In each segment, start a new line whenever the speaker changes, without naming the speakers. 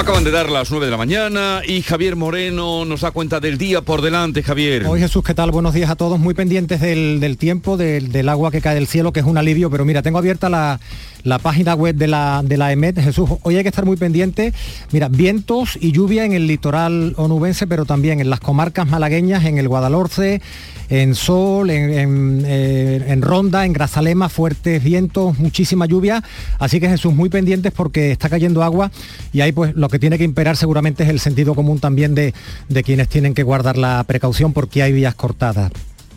Acaban de dar las 9 de la mañana y Javier Moreno nos da cuenta del día por delante, Javier.
Hoy Jesús, ¿qué tal? Buenos días a todos, muy pendientes del, tiempo, del, agua que cae del cielo, que es un alivio, pero mira, tengo abierta la, página web de la, de la EMET. Jesús, hoy hay que estar muy pendiente. Mira, vientos y lluvia en el litoral onubense, pero también en las comarcas malagueñas, en el Guadalhorce, en Sol, en, eh, en, Ronda, en Grazalema, fuertes vientos, muchísima lluvia. Así que Jesús, muy pendientes porque está cayendo agua y ahí pues lo que tiene que imperar seguramente es el sentido común también de, de quienes tienen que guardar la precaución porque hay vías cortadas.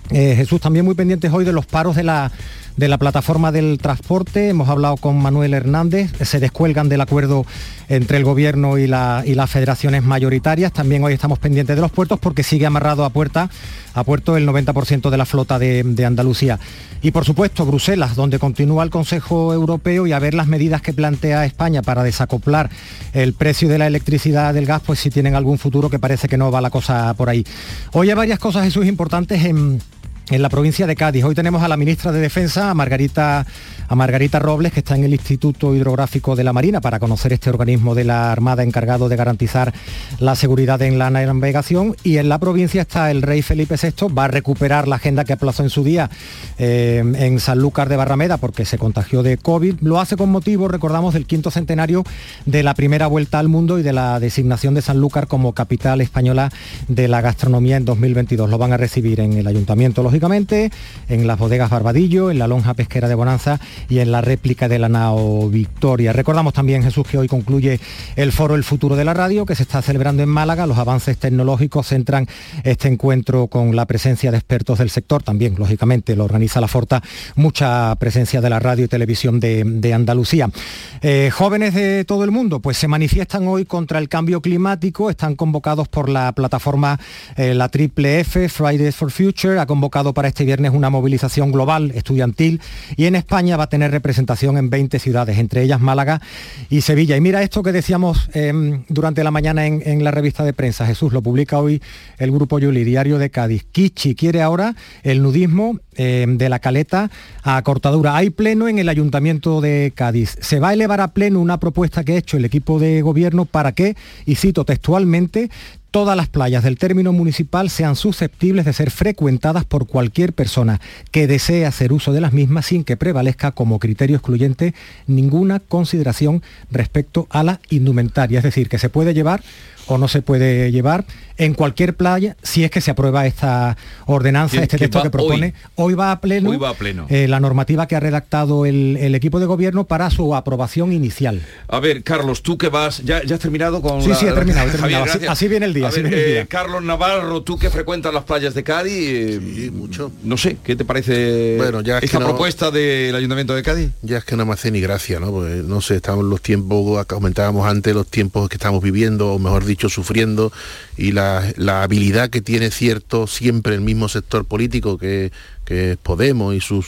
Eh, Jesús, también muy pendientes hoy de los paros de la de la plataforma del transporte. Hemos hablado con Manuel Hernández, se descuelgan del acuerdo entre el gobierno y, las federaciones mayoritarias. También hoy estamos pendientes de los puertos porque sigue amarrado a puerta a puerto el 90% de la flota de, de, Andalucía. Y por supuesto Bruselas, donde continúa el Consejo Europeo y a ver las medidas que plantea España para desacoplar el precio de la electricidad del gas, pues si tienen algún futuro que parece que no va la cosa por ahí. Hoy hay varias cosas, Jesús, importantes en en la provincia de Cádiz. Hoy tenemos a la ministra de Defensa, a Margarita, a Margarita Robles, que está en el Instituto Hidrográfico de la Marina para conocer este organismo de la Armada encargado de garantizar la seguridad en la navegación. Y en la provincia está el rey Felipe VI, va a recuperar la agenda que aplazó en su día eh, en Sanlúcar de Barrameda porque se contagió de COVID. Lo hace con motivo, recordamos, del quinto centenario de la primera vuelta al mundo y de la designación de Sanlúcar como capital española de la gastronomía en 2022. Lo van a recibir en el ayuntamiento lógicamente, en las bodegas Barbadillo, en la lonja pesquera de Bonanza y en la réplica de la Nao Victoria. Recordamos también, Jesús, que hoy concluye el foro El Futuro de la Radio, que se está celebrando en Málaga. Los avances tecnológicos centran este encuentro con la presencia de expertos del sector. También, lógicamente, lo organiza la Forta, mucha presencia de la radio y televisión de, Andalucía. Eh, jóvenes de todo el mundo, pues se manifiestan hoy contra el cambio climático. Están convocados por la plataforma eh, la Triple F, Fridays for Future, ha convocado para este viernes una movilización global estudiantil y en España va a tener representación en 20 ciudades, entre ellas Málaga y Sevilla. Y mira esto que decíamos em, durante la mañana en, la revista de prensa, Jesús, lo publica hoy el grupo Yuli, Diario de Cádiz. Kichi quiere ahora el nudismo em, de la caleta a cortadura. Hay pleno en el Ayuntamiento de Cádiz. Se va a elevar a pleno una propuesta que ha hecho el equipo de gobierno para que, y cito textualmente, todas las playas del término municipal sean susceptibles de ser frecuentadas por cualquier persona que desee hacer uso de las mismas sin que prevalezca como criterio excluyente ninguna consideración respecto a la indumentaria. Es decir, que se puede llevar o no se puede llevar en cualquier playa si es que se aprueba esta ordenanza, este texto que propone. Hoy, va a pleno, eh, la normativa que ha redactado el, equipo de gobierno para su aprobación inicial.
A ver, Carlos, tú que vas, ya, has terminado con...
Sí, sí, he terminado. así, viene el día.
Eh, Carlos Navarro, tú que frecuentas las playas de Cádiz,
eh, mucho.
No sé, ¿qué te parece
bueno, ya
esta propuesta del Ayuntamiento de Cádiz?
Ya es que no me hace ni gracia, ¿no? Pues, no sé, estamos los tiempos, comentábamos antes, los tiempos que estamos viviendo, o mejor dicho, sufriendo, y la la, habilidad que tiene cierto siempre el mismo sector político que, que es Podemos y sus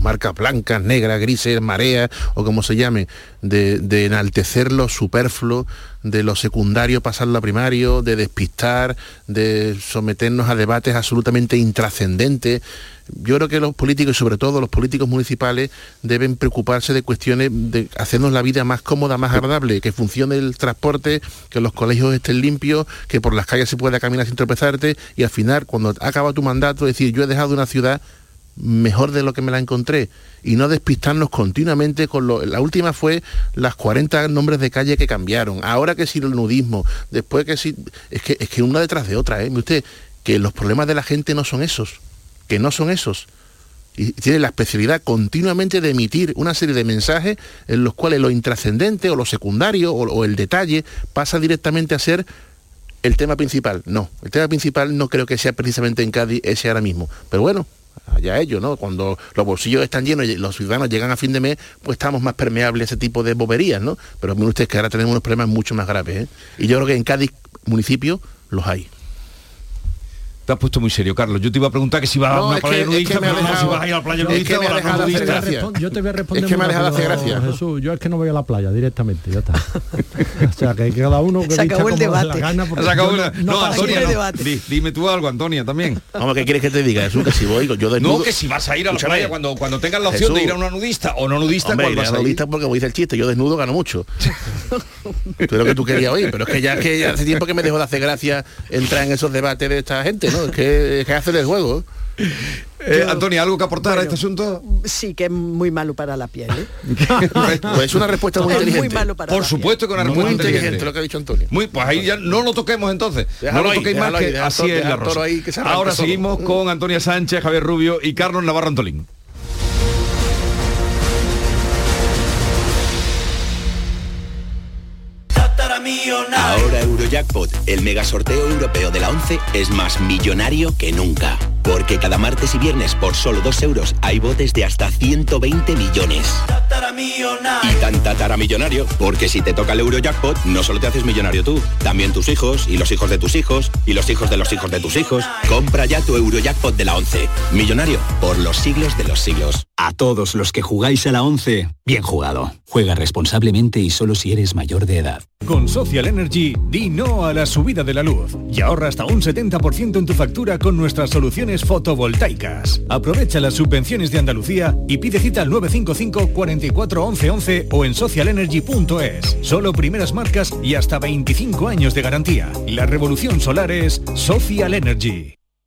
marcas blancas, negras, grises, mareas o como se llame, de, de enaltecer lo superfluo, de lo secundario pasarlo a primario, de despistar, de someternos a debates absolutamente intrascendentes. Yo creo que los políticos y sobre todo los políticos municipales deben preocuparse de cuestiones de hacernos la vida más cómoda, más agradable, que funcione el transporte, que los colegios estén limpios, que por las calles se pueda caminar sin tropezarte y al final, cuando acaba tu mandato, decir, yo he dejado una ciudad mejor de lo que me la encontré y no despistarnos continuamente con lo... La última fue las 40 nombres de calle que cambiaron, ahora que si el nudismo, después que si... Es que, es que una detrás de otra, ¿eh? usted, que los problemas de la gente no son esos, que no son esos. Y tiene la especialidad continuamente de emitir una serie de mensajes en los cuales lo intrascendente o lo secundario o el detalle pasa directamente a ser el tema principal. No, el tema principal no creo que sea precisamente en Cádiz ese ahora mismo. Pero bueno, allá ellos, ¿no? Cuando los bolsillos están llenos y los ciudadanos llegan a fin de mes, pues estamos más permeables a ese tipo de boberías, ¿no? Pero miren ustedes que ahora tenemos unos problemas mucho más graves, ¿eh? Y yo creo que en Cádiz municipio los hay.
Te has puesto muy serio, Carlos. Yo te iba a preguntar que si vas a una playa nudista, pero no, si vas a ir a la playa
es que
nudista o a la nudista.
Yo te voy a responder
Es que me ha dejado hacer gracia.
Jesús, yo es que no voy a la playa directamente, ya está. o sea, que cada uno que
Se acabó el debate.
Se acabó
no-
Antonia,
el
no. Di- dime tú algo, Antonia, también.
Vamos, ¿qué quieres que te diga, Jesús? Que si voy, yo desnudo...
No, que si vas a ir a la playa cuando, cuando tengas la opción de ir a una nudista o no nudista,
Hombre,
¿cuál vas a
nudista porque como dice el chiste, yo desnudo gano mucho. Lo que tú querías oír, pero es que ya, que ya hace tiempo que me dejó de hacer gracia entrar en esos debates de esta gente, ¿no? Es que, es que hace del juego.
Eh, Antonia, ¿algo que aportar a
Bueno.
este asunto?
Sí, que es muy malo para la piel. ¿eh?
Pues es una respuesta muy
es muy
inteligente.
malo para
Por supuesto que una
Muy
respuesta
inteligente
inteligente.
lo que ha dicho Antonio.
Muy, pues ahí ya no lo toquemos entonces.
Déjalo
no lo
ahí,
toquéis más
ahí,
que
deja
así es la
el
rosa.
ahí
Ahora seguimos con Antonia Sánchez, Javier Rubio y Carlos Navarro Antolín.
Ahora Eurojackpot, el mega sorteo europeo de la 11, es más millonario que nunca. Porque cada martes y viernes por solo 2 euros hay botes de hasta 120 millones. Y tan tataramillonario, porque si te toca el Eurojackpot, no solo te haces millonario tú, también tus hijos, y los hijos de tus hijos, y los hijos de los hijos de tus hijos. Compra ya tu Eurojackpot de la 11. Millonario por los siglos de los siglos.
A todos los que jugáis a la 11, bien jugado. Juega responsablemente y solo si eres mayor de edad.
Con Social Energy, di no a la subida de la luz y ahorra hasta un 70% en tu factura con nuestras soluciones fotovoltaicas. Aprovecha las subvenciones de Andalucía y pide cita al 955 44 11 11 o en socialenergy.es. Solo primeras marcas y hasta 25 años de garantía. La revolución solar es Social Energy.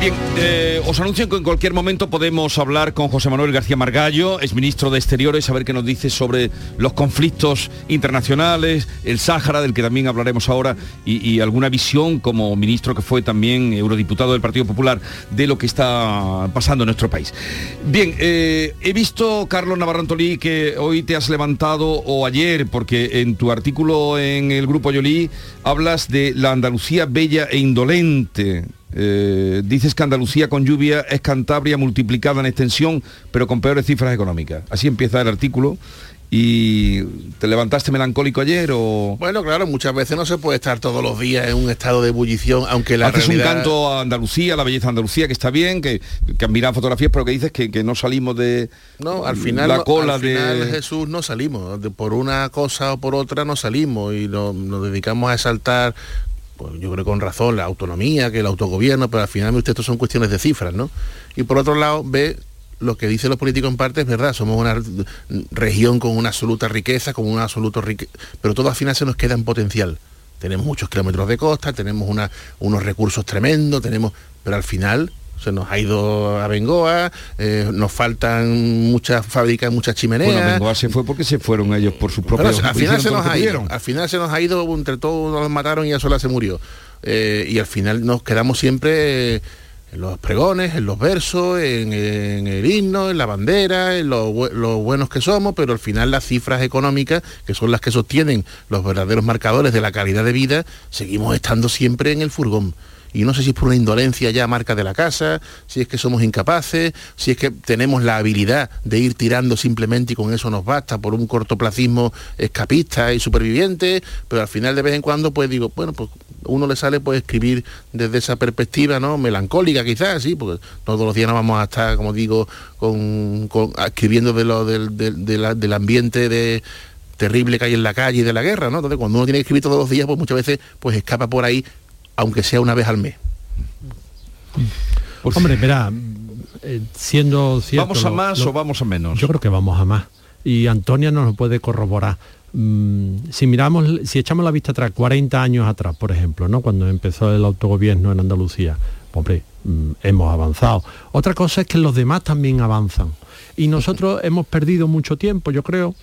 Bien, eh, os anuncio que en cualquier momento podemos hablar con José Manuel García Margallo, es ministro de Exteriores, a ver qué nos dice sobre los conflictos internacionales, el Sáhara, del que también hablaremos ahora, y, y alguna visión como ministro que fue también eurodiputado del Partido Popular de lo que está pasando en nuestro país. Bien, eh, he visto, Carlos Navarro Antolí, que hoy te has levantado, o ayer, porque en tu artículo en el Grupo Yolí hablas de la Andalucía bella e indolente. Eh, dices que Andalucía con lluvia es Cantabria multiplicada en extensión, pero con peores cifras económicas. Así empieza el artículo. ¿Y te levantaste melancólico ayer o...?
Bueno, claro, muchas veces no se puede estar todos los días en un estado de ebullición, aunque la
Haces
realidad...
un canto a Andalucía, la belleza de Andalucía, que está bien, que, que han mirado fotografías, pero que dices que, que no salimos de
No, al final,
la cola
al final,
de...
Jesús no salimos, de- por una cosa o por otra no salimos y no- nos dedicamos a exaltar, pues yo creo con razón, la autonomía, que el autogobierno, pero al final usted, esto son cuestiones de cifras, ¿no? Y por otro lado, ve lo que dicen los políticos en parte es verdad, somos una región con una absoluta riqueza, con un absoluto rique, pero todo al final se nos queda en potencial. Tenemos muchos kilómetros de costa, tenemos una- unos recursos tremendos, tenemos, pero al final se nos ha ido a Bengoa, eh, nos faltan muchas fábricas, muchas chimeneas.
Bueno, Bengoa se fue porque se fueron ellos por sus
Pero
propios...
al final se nos ha ido,
pudieron.
al final se nos ha ido, entre todos nos mataron y ya sola se murió. Eh, y al final nos quedamos siempre eh, en los pregones, en los versos, en, en el himno, en la bandera, en lo, lo buenos que somos, pero al final las cifras económicas, que son las que sostienen los verdaderos marcadores de la calidad de vida, seguimos estando siempre en el furgón. Y no sé si es por una indolencia ya marca de la casa, si es que somos incapaces, si es que tenemos la habilidad de ir tirando simplemente y con eso nos basta por un cortoplacismo escapista y superviviente, pero al final de vez en cuando pues digo, bueno, pues uno le sale pues escribir desde esa perspectiva, ¿no? Melancólica quizás, sí, porque todos los días no vamos a estar, como digo, con, escribiendo de lo, del, del- del ambiente de terrible que hay en la calle y de la guerra, ¿no? Entonces cuando uno tiene que escribir todos los días, pues muchas veces pues escapa por ahí, aunque sea una vez al mes.
Hombre, verá, eh, siendo cierto...
¿Vamos a
lo-
más
lo-
o vamos a menos?
Yo creo que vamos a más. Y Antonia nos lo puede corroborar. Mm, si miramos, si echamos la vista atrás, 40 años atrás, por ejemplo, ¿no? cuando empezó el autogobierno en Andalucía, hombre, mm, hemos avanzado. Otra cosa es que los demás también avanzan. Y nosotros hemos perdido mucho tiempo, yo creo,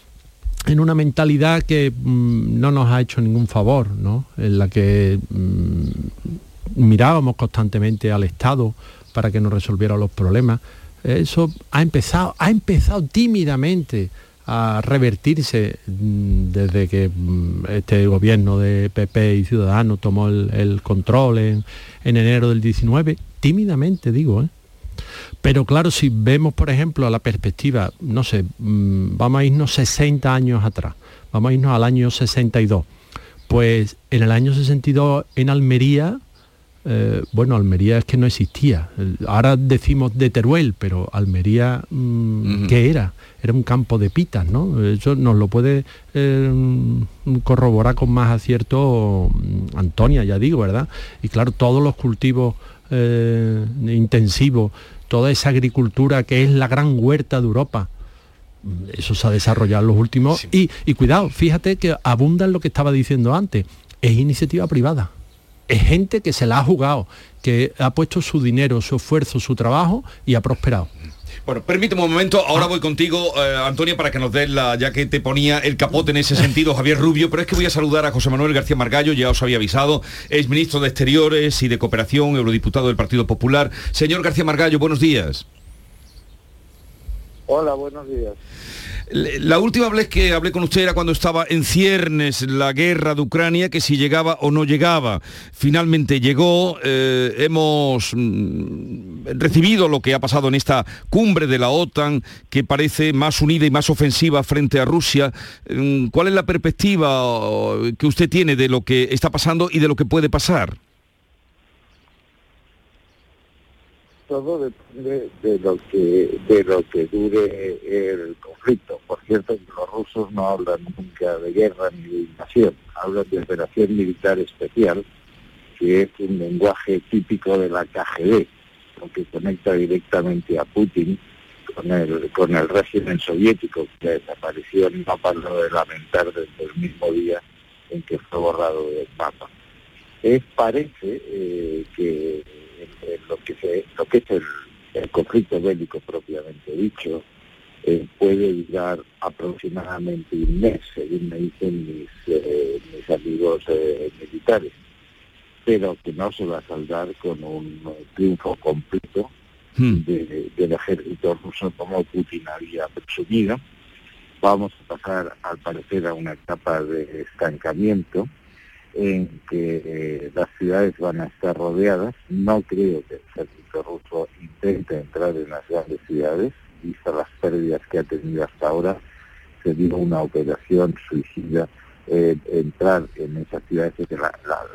en una mentalidad que mm, no nos ha hecho ningún favor, ¿no? En la que mm, mirábamos constantemente al Estado para que nos resolviera los problemas. Eso ha empezado, ha empezado tímidamente a revertirse mm, desde que este gobierno de PP y Ciudadanos tomó el, control en, en enero del 19, tímidamente digo, ¿eh? Pero claro, si vemos, por ejemplo, a la perspectiva, no sé, mm, vamos a irnos 60 años atrás, vamos a irnos al año 62. Pues en el año 62 en Almería, eh, bueno, Almería es que no existía. Ahora decimos de Teruel, pero Almería, mm, ¿qué era? Era un campo de pitas, ¿no? Eso nos lo puede eh, corroborar con más acierto mm, Antonia, ya digo, ¿verdad? Y claro, todos los cultivos eh, intensivos, toda esa agricultura que es la gran huerta de Europa, eso se ha desarrollado en los últimos y, y cuidado, fíjate que abunda en lo que estaba diciendo antes, es iniciativa privada, es gente que se la ha jugado, que ha puesto su dinero, su esfuerzo, su trabajo y ha prosperado.
Bueno, permíteme un momento,
Ah.
ahora voy contigo, eh, Antonio, para que nos des la, ya que te ponía el capote en ese sentido, Javier Rubio, pero es que voy a saludar a José Manuel García Margallo, ya os había avisado, es ministro de Exteriores y de Cooperación, eurodiputado del Partido Popular. Señor García Margallo, buenos días.
Hola, buenos días.
La última vez que hablé con usted era cuando estaba en ciernes la guerra de Ucrania, que si llegaba o no llegaba. Finalmente llegó, eh, hemos mm, recibido lo que ha pasado en esta cumbre de la OTAN, que parece más unida y más ofensiva frente a Rusia. Mm, ¿Cuál es la perspectiva oh, que usted tiene de lo que está pasando y de lo que puede pasar?
Todo depende de lo que de lo que dure el conflicto. Por cierto, los rusos no hablan nunca de guerra ni de invasión, hablan de operación militar especial, que es un lenguaje típico de la KGB, lo que conecta directamente a Putin con el con el régimen soviético, que desapareció ha parado de lamentar desde el mismo día en que fue borrado del mapa. Es, parece eh, que en lo que se, lo que es el, el conflicto bélico propiamente dicho, eh, puede durar aproximadamente un mes, según me dicen mis, eh, mis amigos eh, militares, pero que no se va a saldar con un triunfo completo de- del ejército ruso como Putin había presumido. Vamos a pasar, al parecer, a una etapa de estancamiento en que eh, las ciudades van a estar rodeadas. No creo que el ejército ruso intente entrar en las grandes ciudades, vistas las pérdidas que ha tenido hasta ahora, sería una operación suicida eh, entrar en esas ciudades, la,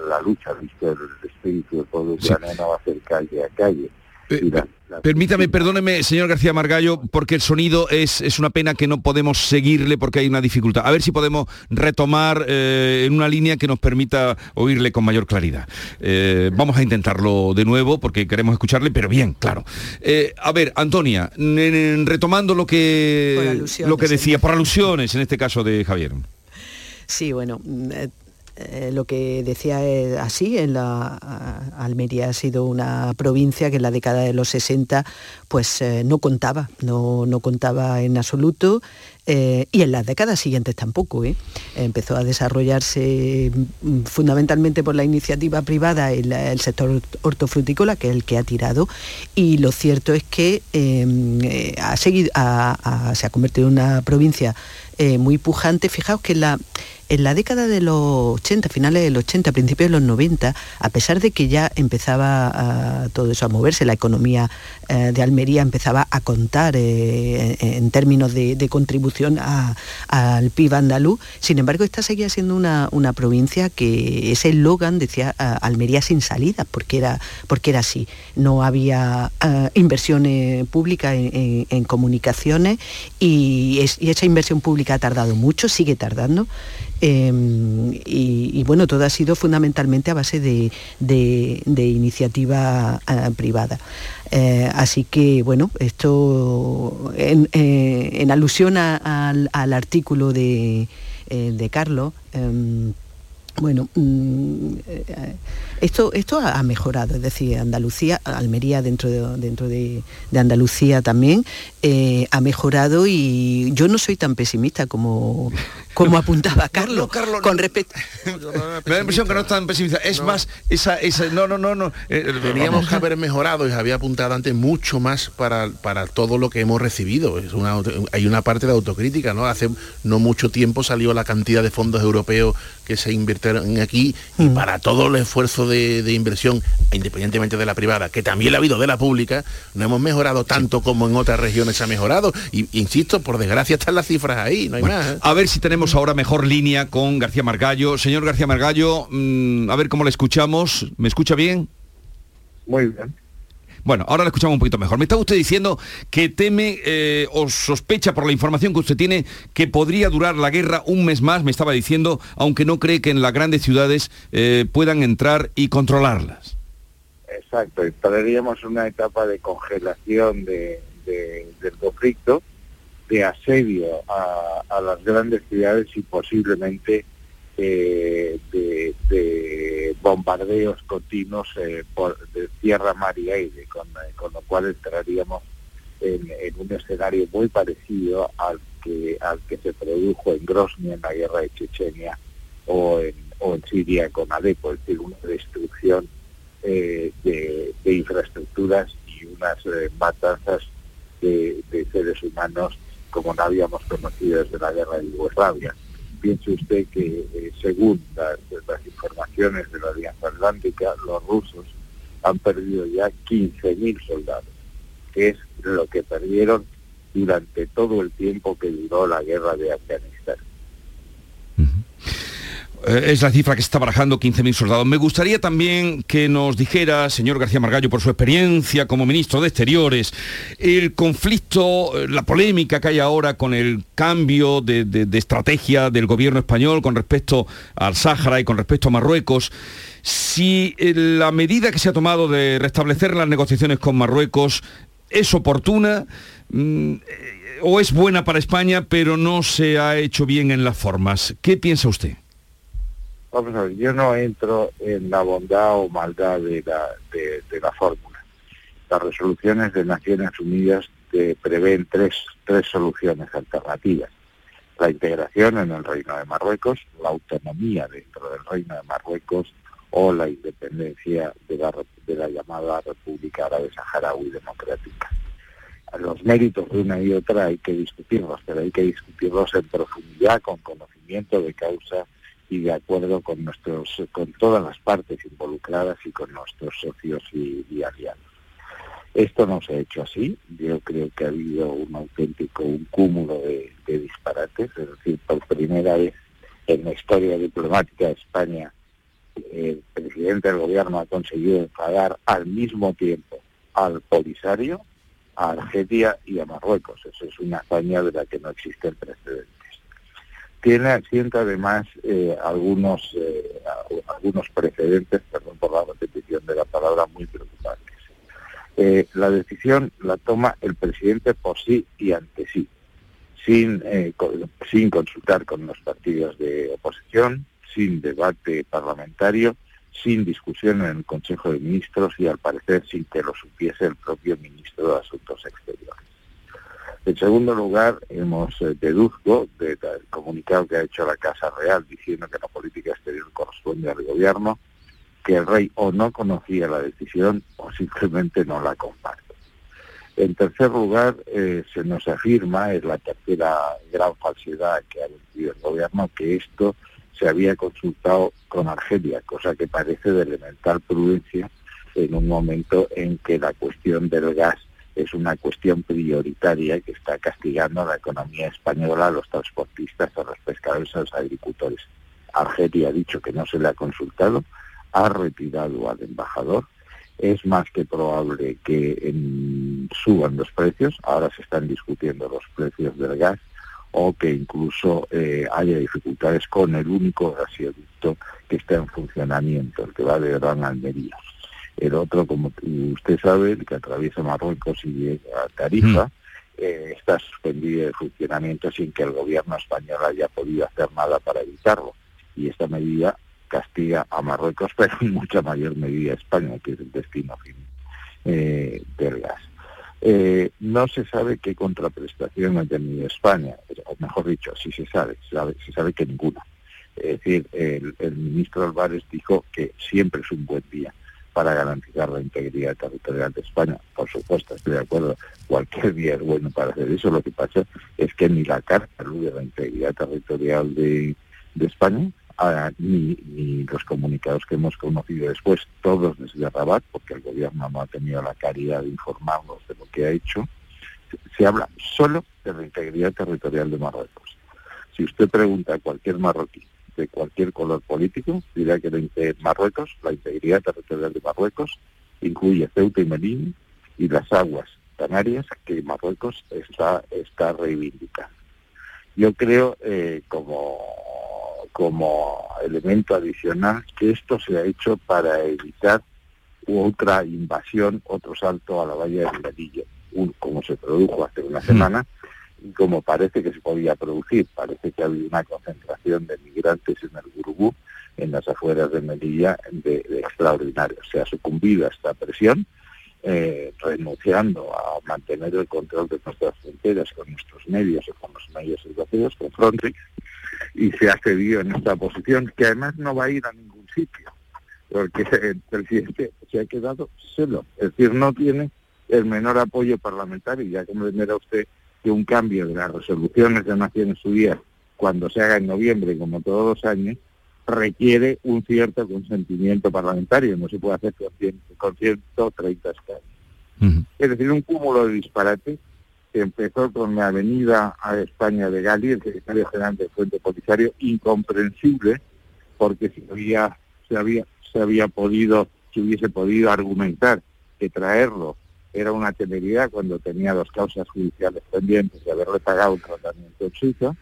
la lucha, visto el espíritu del pueblo ucraniano, va a ser calle a calle. La- la-
Permítame, perdóneme, señor García Margallo, porque el sonido es, es una pena que no podemos seguirle porque hay una dificultad. A ver si podemos retomar eh, en una línea que nos permita oírle con mayor claridad. Eh, vamos a intentarlo de nuevo porque queremos escucharle, pero bien, claro. Eh, a ver, Antonia, retomando lo que, lo que decía, por alusiones en este caso de Javier.
Sí, bueno, eh, lo que decía es así, en la Almería ha sido una provincia que en la década de los 60 pues eh, no contaba, no, no contaba en absoluto eh, y en las décadas siguientes tampoco. Empezó a desarrollarse mm, fundamentalmente por la iniciativa privada el, sector hortofrutícola, que es el que ha tirado, y lo cierto es que eh, ha seguido, se ha convertido en una provincia eh, muy pujante. Fijaos que en la, en la década de los 80, finales de los 80, principios de los 90, a pesar de que ya empezaba todo eso a moverse, la economía eh, de Almería empezaba a contar eh, en, términos de, contribución al PIB andaluz, sin embargo esta seguía siendo una, una provincia que ese eslogan decía Almería sin salida, porque era, porque era así. No había inversiones públicas en, comunicaciones y, es- y esa inversión pública ha tardado mucho, sigue tardando. Eh, y, bueno, todo ha sido fundamentalmente a base de, de- iniciativa ah, privada. Eh, así que, bueno, esto en, eh, alusión a- al, artículo de, eh, de Carlos, em, bueno, mm, esto, esto ha mejorado, es decir, Andalucía, Almería dentro de, dentro de, de Andalucía también eh, ha mejorado y yo no soy tan pesimista como, como apuntaba Carlos, con respecto
Me da la impresión que no es tan pesimista. Es más, esa, esa, no, no, no, no. eh,
Teníamos
vamos.
que haber mejorado y había apuntado antes mucho más para, para todo lo que hemos recibido. Es una, auto- hay una parte de autocrítica, ¿no? Hace no mucho tiempo salió la cantidad de fondos europeos que se invirtieron aquí y para todo el esfuerzo de, de inversión, independientemente de la privada, que también la ha habido de la pública, no hemos mejorado tanto como en otras regiones se ha mejorado. Y insisto, por desgracia están las cifras ahí, no hay
Bueno,
más. ¿eh?
a ver si tenemos ahora mejor línea con García Margallo. Señor García Margallo, mm, a ver cómo le escuchamos. ¿Me escucha bien?
Muy bien.
Bueno, ahora le escuchamos un poquito mejor. Me está usted diciendo que teme eh, o sospecha por la información que usted tiene que podría durar la guerra un mes más, me estaba diciendo, aunque no cree que en las grandes ciudades eh, puedan entrar y controlarlas.
Exacto, entraríamos en una etapa de congelación de- de- del conflicto, de asedio a, las grandes ciudades y posiblemente eh, de bombardeos continuos eh, de tierra, mar y aire, con, eh, lo cual entraríamos en, un escenario muy parecido al que, al que se produjo en Grozny en la guerra de Chechenia o en, en Siria con Alepo, es decir, una destrucción eh, de, infraestructuras y unas matanzas de, de seres humanos como no habíamos conocido desde la guerra de Yugoslavia. Piense usted que eh, según las, las informaciones de la Alianza Atlántica, los rusos han perdido ya 15.000 soldados, que es lo que perdieron durante todo el tiempo que duró la guerra de Afganistán.
Eh, es la cifra que se está barajando, 15.000 soldados. Me gustaría también que nos dijera, señor García Margallo, por su experiencia como ministro de Exteriores, el conflicto, eh, la polémica que hay ahora con el cambio de, de- estrategia del gobierno español con respecto al Sáhara y con respecto a Marruecos. Si eh, la medida que se ha tomado de restablecer las negociaciones con Marruecos es oportuna mm, o es buena para España, pero no se ha hecho bien en las formas. ¿Qué piensa usted?
Vamos a ver, yo no entro en la bondad o maldad de la, de, la fórmula. Las resoluciones de Naciones Unidas prevén tres, tres soluciones alternativas. La integración en el Reino de Marruecos, la autonomía dentro del Reino de Marruecos o la independencia de la, de la llamada República Árabe Saharaui Democrática. Los méritos de una y otra hay que discutirlos, pero hay que discutirlos en profundidad, con conocimiento de causa y de acuerdo con nuestros con todas las partes involucradas y con nuestros socios y, aliados. Esto no se ha hecho así. Yo creo que ha habido un auténtico un cúmulo de, disparates. Es decir, por primera vez en la historia diplomática de España, el presidente del gobierno ha conseguido pagar al mismo tiempo al Polisario, a Argelia y a Marruecos. Eso es una hazaña de la que no existe precedente tiene asienta además eh, algunos eh, algunos precedentes, perdón por la repetición de la palabra, muy preocupantes. Eh, la decisión la toma el presidente por sí y ante sí, sin, sin consultar con los partidos de oposición, sin debate parlamentario, sin discusión en el Consejo de Ministros y al parecer sin que lo supiese el propio ministro de Asuntos Exteriores. En segundo lugar, hemos eh, deduzco del comunicado que ha hecho la Casa Real diciendo que la política exterior corresponde al gobierno, que el rey o no conocía la decisión o simplemente no la comparte. En tercer lugar, eh, se nos afirma, es la tercera gran falsedad que ha vencido el gobierno, que esto se había consultado con Argelia, cosa que parece de elemental prudencia en un momento en que la cuestión del gas es una cuestión prioritaria que está castigando a la economía española, a los transportistas, a los pescadores, a los agricultores. Argelia ha dicho que no se le ha consultado, ha retirado al embajador. Es más que probable que suban los precios, ahora se están discutiendo los precios del gas, o que incluso eh, haya dificultades con el único gasoducto que está en funcionamiento, el que va de a Almería. El otro, como usted sabe, el que atraviesa Marruecos y llega a Tarifa, mm. eh, está suspendido de funcionamiento sin que el gobierno español haya podido hacer nada para evitarlo. Y esta medida castiga a Marruecos, pero en mucha mayor medida a España, que es el destino fin eh, del gas. Eh, no se sabe qué contraprestación ha tenido España, o mejor dicho, sí se sabe, se sabe, se sabe que ninguna. Es decir, el, el ministro Álvarez dijo que siempre es un buen día para garantizar la integridad territorial de España. Por supuesto, estoy de acuerdo, cualquier día es bueno para hacer eso. Lo que pasa es que ni la Carta a la integridad territorial de, España, ni, ni, los comunicados que hemos conocido después, todos desde Rabat, porque el gobierno no ha tenido la caridad de informarnos de lo que ha hecho, se habla solo de la integridad territorial de Marruecos. Si usted pregunta a cualquier marroquí de cualquier color político, dirá que Marruecos, la integridad territorial de Marruecos, incluye Ceuta y Melilla y las aguas canarias que Marruecos está, está reivindicando. Yo creo, eh, como, como elemento adicional, que esto se ha hecho para evitar otra invasión, otro salto a la valla de Melilla, como se produjo hace una semana, como parece que se podía producir. Parece que ha habido una concentración de migrantes en el Gurubú, en las afueras de Melilla, de, extraordinario. Se ha sucumbido a esta presión, eh, renunciando a mantener el control de nuestras fronteras con nuestros medios o con los medios europeos, con Frontex, y se ha cedido en esta posición, que además no va a ir a ningún sitio, porque el presidente se ha quedado solo, es decir, no tiene el menor apoyo parlamentario, ya a usted que un cambio de las resoluciones de Naciones Unidas, cuando se haga en noviembre, como todos los años, requiere un cierto consentimiento parlamentario, no se puede hacer con, 130 escaños. Es decir, un cúmulo de disparates que empezó con la avenida a España de Gali, el secretario general del Fuente Polisario, incomprensible, porque si había, se había, se había podido, si hubiese podido argumentar que traerlo era una temeridad cuando tenía dos causas judiciales pendientes de haberle pagado un tratamiento en Suiza,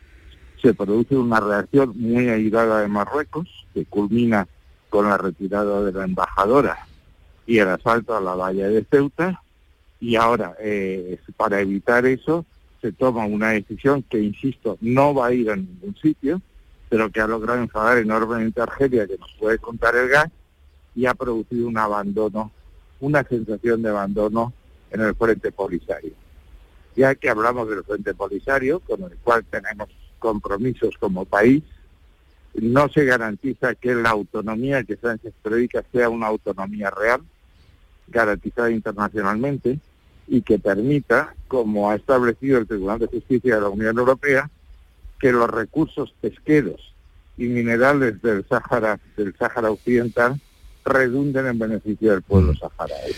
se produce una reacción muy airada de Marruecos, que culmina con la retirada de la embajadora y el asalto a la valla de Ceuta, y ahora, eh, para evitar eso, se toma una decisión que, insisto, no va a ir a ningún sitio, pero que ha logrado enfadar enormemente a Argelia, que nos puede contar el gas, y ha producido un abandono, una sensación de abandono en el Frente Polisario. Ya que hablamos del Frente Polisario, con el cual tenemos compromisos como país, no se garantiza que la autonomía que Sánchez predica sea una autonomía real, garantizada internacionalmente, y que permita, como ha establecido el Tribunal de Justicia de la Unión Europea, que los recursos pesqueros y minerales del Sáhara, del Sáhara Occidental redunden en beneficio del pueblo mm. saharaui.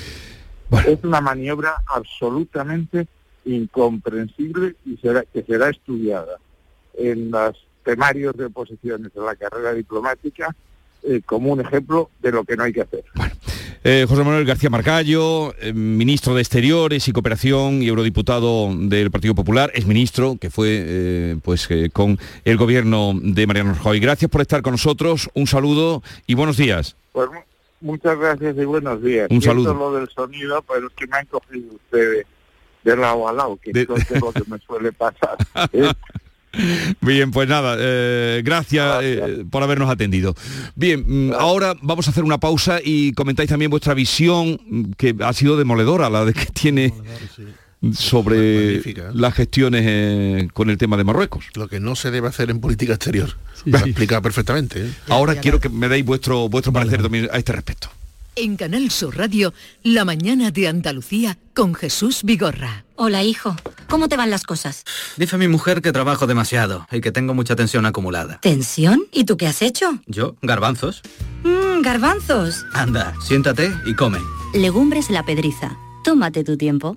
Es una maniobra absolutamente incomprensible y será, que será estudiada en los temarios de oposiciones de la carrera diplomática eh, como un ejemplo de lo que no hay que hacer.
Eh, José Manuel García Margallo, eh, ministro de Exteriores y Cooperación y eurodiputado del Partido Popular, es ministro que fue eh, pues con el gobierno de Mariano Rajoy. Gracias por estar con nosotros, un saludo y buenos días.
Pues muchas gracias y buenos días.
Un saludo.
lo del sonido, pero es que me han cogido ustedes de lado a lado, que es lo que me suele pasar.
Bien, pues nada, eh, gracias, eh, por habernos atendido. Bien, mm, ahora vamos a hacer una pausa y comentáis también vuestra visión, mm, que ha sido demoledora, la de que tiene sobre las gestiones eh, con el tema de Marruecos.
Lo que no se debe hacer en política exterior. Lo ha explicado perfectamente.
Ahora quiero que me deis vuestro, vuestro parecer también a este respecto.
En Canal Sur Radio, La mañana de Andalucía con Jesús Vigorra.
Hola, hijo. ¿Cómo te van las cosas?
Dice mi mujer que trabajo demasiado y que tengo mucha tensión acumulada.
¿Tensión? ¿Y tú qué has hecho?
Yo, garbanzos.
Mmm, garbanzos.
Anda, siéntate y come.
Legumbres la pedriza. Tómate tu tiempo.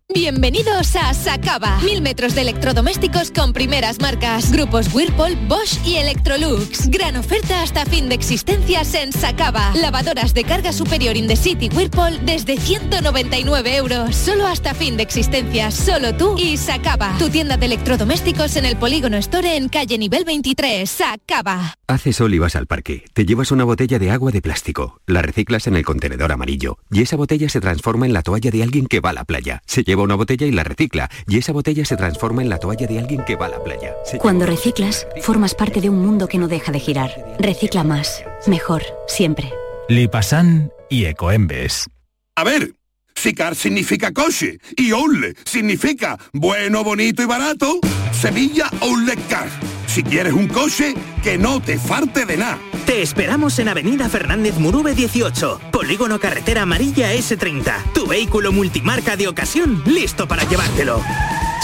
Bienvenidos a Sacaba. Mil metros de electrodomésticos con primeras marcas. Grupos Whirlpool, Bosch y Electrolux. Gran oferta hasta fin de existencias en Sacaba. Lavadoras de carga superior in the city Whirlpool desde 199 euros. Solo hasta fin de existencias. Solo tú y Sacaba. Tu tienda de electrodomésticos en el Polígono Store en calle nivel 23. Sacaba.
Hace sol y vas al parque. Te llevas una botella de agua de plástico. La reciclas en el contenedor amarillo. Y esa botella se transforma en la toalla de alguien que va a la playa. Se lleva una botella y la recicla. Y esa botella se transforma en la toalla de alguien que va a la playa.
Cuando reciclas, formas parte de un mundo que no deja de girar. Recicla más. Mejor. Siempre.
Lipasan y Ecoembes.
A ver, si car significa coche y Oule significa bueno, bonito y barato, Sevilla Outlet Car. Si quieres un coche, que no te farte de nada.
Te esperamos en Avenida Fernández Murube 18, Polígono Carretera Amarilla S30. Tu vehículo multimarca de ocasión listo para llevártelo.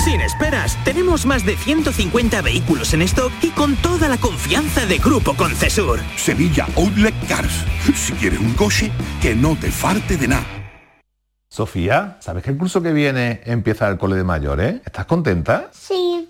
Sin esperas, tenemos más de 150 vehículos en stock y con toda la confianza de Grupo Concesur.
Sevilla Outlet Cars. Si quieres un coche, que no te farte de nada.
Sofía, ¿sabes que el curso que viene empieza el cole de mayores? ¿Estás contenta?
Sí,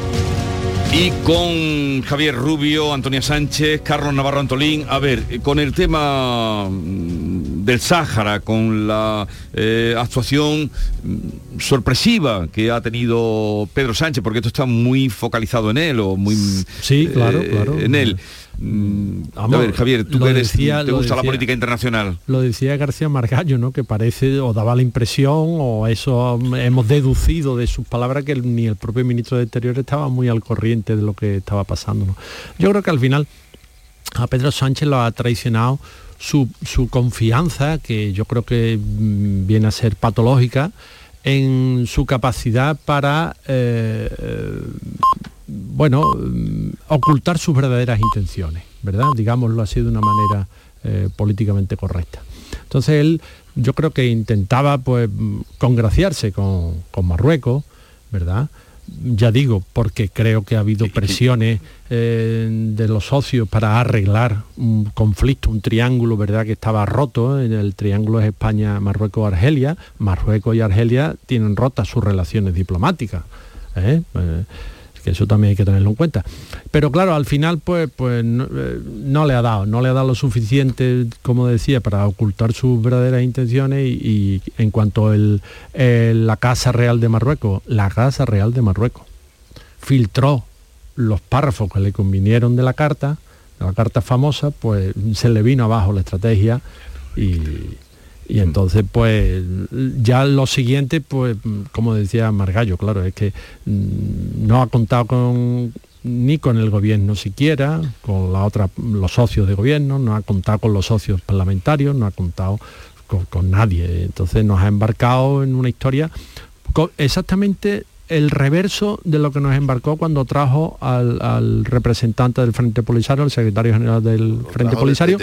Y con Javier Rubio, Antonia Sánchez, Carlos Navarro Antolín. A ver, con el tema mm, del Sáhara, con la eh, actuación mm, sorpresiva que ha tenido Pedro Sánchez, porque esto está muy focalizado en él o muy
sí, claro, claro.
en él. Mm, a ver, Javier, tú que eres, te gusta la política internacional.
Lo decía García Margallo, ¿no? Que parece o daba la impresión o eso hemos deducido de sus palabras que ni el propio ministro de Exterior estaba muy al corriente de lo que estaba pasando. ¿no? Yo creo que al final a Pedro Sánchez lo ha traicionado su, confianza, que yo creo que mm, viene a ser patológica, en su capacidad para eh, bueno, mm, ocultar sus verdaderas intenciones, ¿verdad? Digámoslo así de una manera eh, políticamente correcta. Entonces él, yo creo que intentaba pues congraciarse con, Marruecos, ¿verdad? Ya digo, porque creo que ha habido presiones eh, de los socios para arreglar un conflicto, un triángulo, ¿verdad?, que estaba roto. En el triángulo es España, Marruecos, Argelia. Marruecos y Argelia tienen rotas sus relaciones diplomáticas. ¿eh? Que eso también hay que tenerlo en cuenta. Pero claro, al final pues, pues eh, no, le ha dado, no le ha dado lo suficiente, como decía, para ocultar sus verdaderas intenciones y, en cuanto a la Casa Real de Marruecos, la Casa Real de Marruecos filtró los párrafos que le convinieron de la carta, de la carta famosa, pues se le vino abajo la estrategia y, y entonces, pues, ya lo siguiente, pues, como decía Margallo, claro, es que mm, no ha contado con ni con el gobierno siquiera, con la otra, los socios de gobierno, no ha contado con los socios parlamentarios, no ha contado con, con nadie. Entonces nos ha embarcado en una historia exactamente el reverso de lo que nos embarcó cuando trajo al, representante del Frente Polisario, al secretario general del Frente Polisario,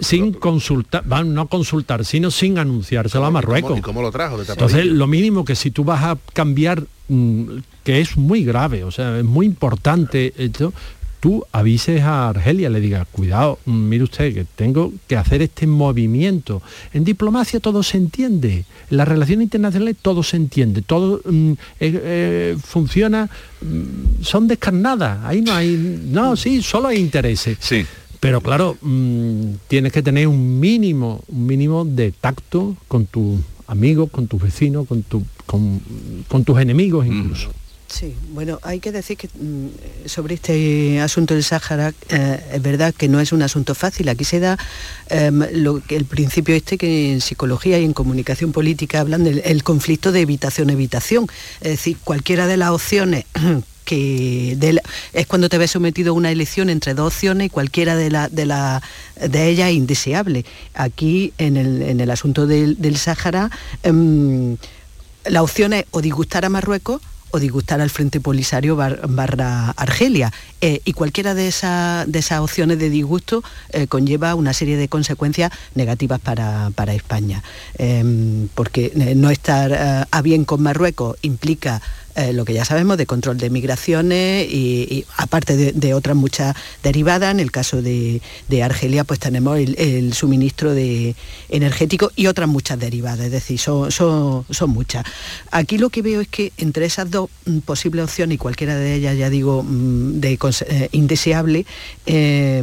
sin, consultar, no consultar, sino sin anunciárselo a Marruecos.
¿Y cómo, lo trajo?
Entonces, lo mínimo que si tú vas a cambiar, mm, que es muy grave, o sea, es muy importante esto, tú avises a Argelia, le digas, cuidado, mm, mire usted, que tengo que hacer este movimiento. En diplomacia todo se entiende, en las relaciones internacionales todo se entiende, todo mm, eh, eh, funciona, mm, son descarnadas, ahí no hay, no, sí, solo hay intereses.
Sí.
Pero claro, tienes que tener un mínimo, un mínimo de tacto con tus amigos, con tus vecinos, con, tu, con, tus enemigos incluso.
Sí, bueno, hay que decir que mm, sobre este asunto del Sáhara eh, es verdad que no es un asunto fácil. Aquí se da em, el principio este que en psicología y en comunicación política hablan del conflicto de evitación-evitación. Es decir, cualquiera de las opciones que es cuando te ves sometido a una elección entre dos opciones y cualquiera de, de, ellas es indeseable. Aquí, en el, asunto del, del Sáhara, em, la opción es o disgustar a Marruecos o disgustar al Frente Polisario barra Argelia. Eh, y cualquiera de, de, esas opciones de disgusto eh, conlleva una serie de consecuencias negativas para, España. Em, porque eh, no estar a bien con Marruecos implica eh, lo que ya sabemos de control de migraciones y, aparte de, otras muchas derivadas, en el caso de, Argelia pues tenemos el, suministro de energético y otras muchas derivadas, es decir, son, son, muchas. Aquí lo que veo es que entre esas dos mm, posibles opciones y cualquiera de ellas, ya digo, mm, de, eh, indeseable, eh,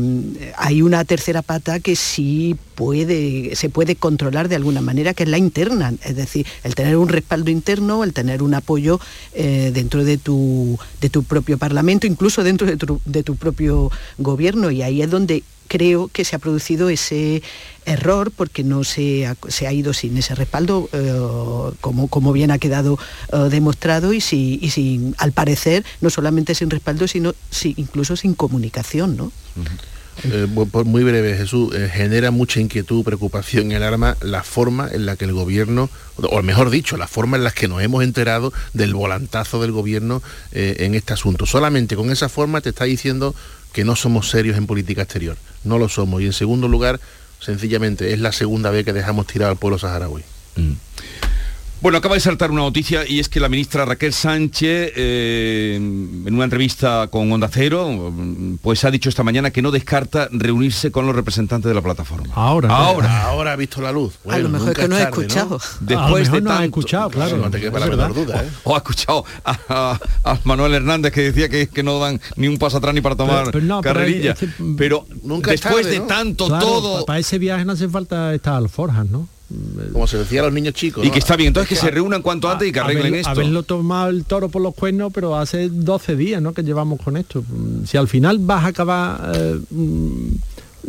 hay una tercera pata que sí puede, se puede controlar de alguna manera, que es la interna, es decir, el tener un respaldo interno, el tener un apoyo dentro de tu, de tu propio Parlamento, incluso dentro de tu, propio gobierno, y ahí es donde creo que se ha producido ese error porque no se ha, se ha ido sin ese respaldo, eh, como, como bien ha quedado eh, demostrado, y, si, sin, al parecer, no solamente sin respaldo, sino incluso sin comunicación. ¿no?
Eh, muy breve, Jesús, eh, genera mucha inquietud, preocupación en el arma la forma en la que el gobierno, o mejor dicho, la forma en la que nos hemos enterado del volantazo del gobierno eh, en este asunto. Solamente con esa forma te está diciendo que no somos serios en política exterior. No lo somos. Y en segundo lugar, sencillamente, es la segunda vez que dejamos tirado al pueblo saharaui. Mm.
Bueno, acaba de saltar una noticia y es que la ministra Raquel Sánchez, eh, en una entrevista con Onda Cero, pues ha dicho esta mañana que no descarta reunirse con los representantes de la plataforma.
Ahora.
Ahora.
Ahora ha visto la luz.
a lo mejor es que no ha escuchado.
Después de
no ha
tanto-
escuchado, claro.
No te la duda, ¿eh?
O ha escuchado a, a- a Manuel Hernández que decía que, que no dan ni un paso atrás ni para tomar
Pero- pero no, pero
carrerilla.
es que-
pero
Nunca es
después
tarde,
de tanto
Claro,
todo...
Para ese viaje no hace falta estas alforjas, ¿no?
Como se decía a los niños chicos.
Y
¿no?
que está bien, entonces que se reúnan cuanto antes y que arreglen
Haber-
esto.
Haberlo tomado el toro por los cuernos, pero hace 12 días ¿no? que llevamos con esto. Si al final vas a acabar eh,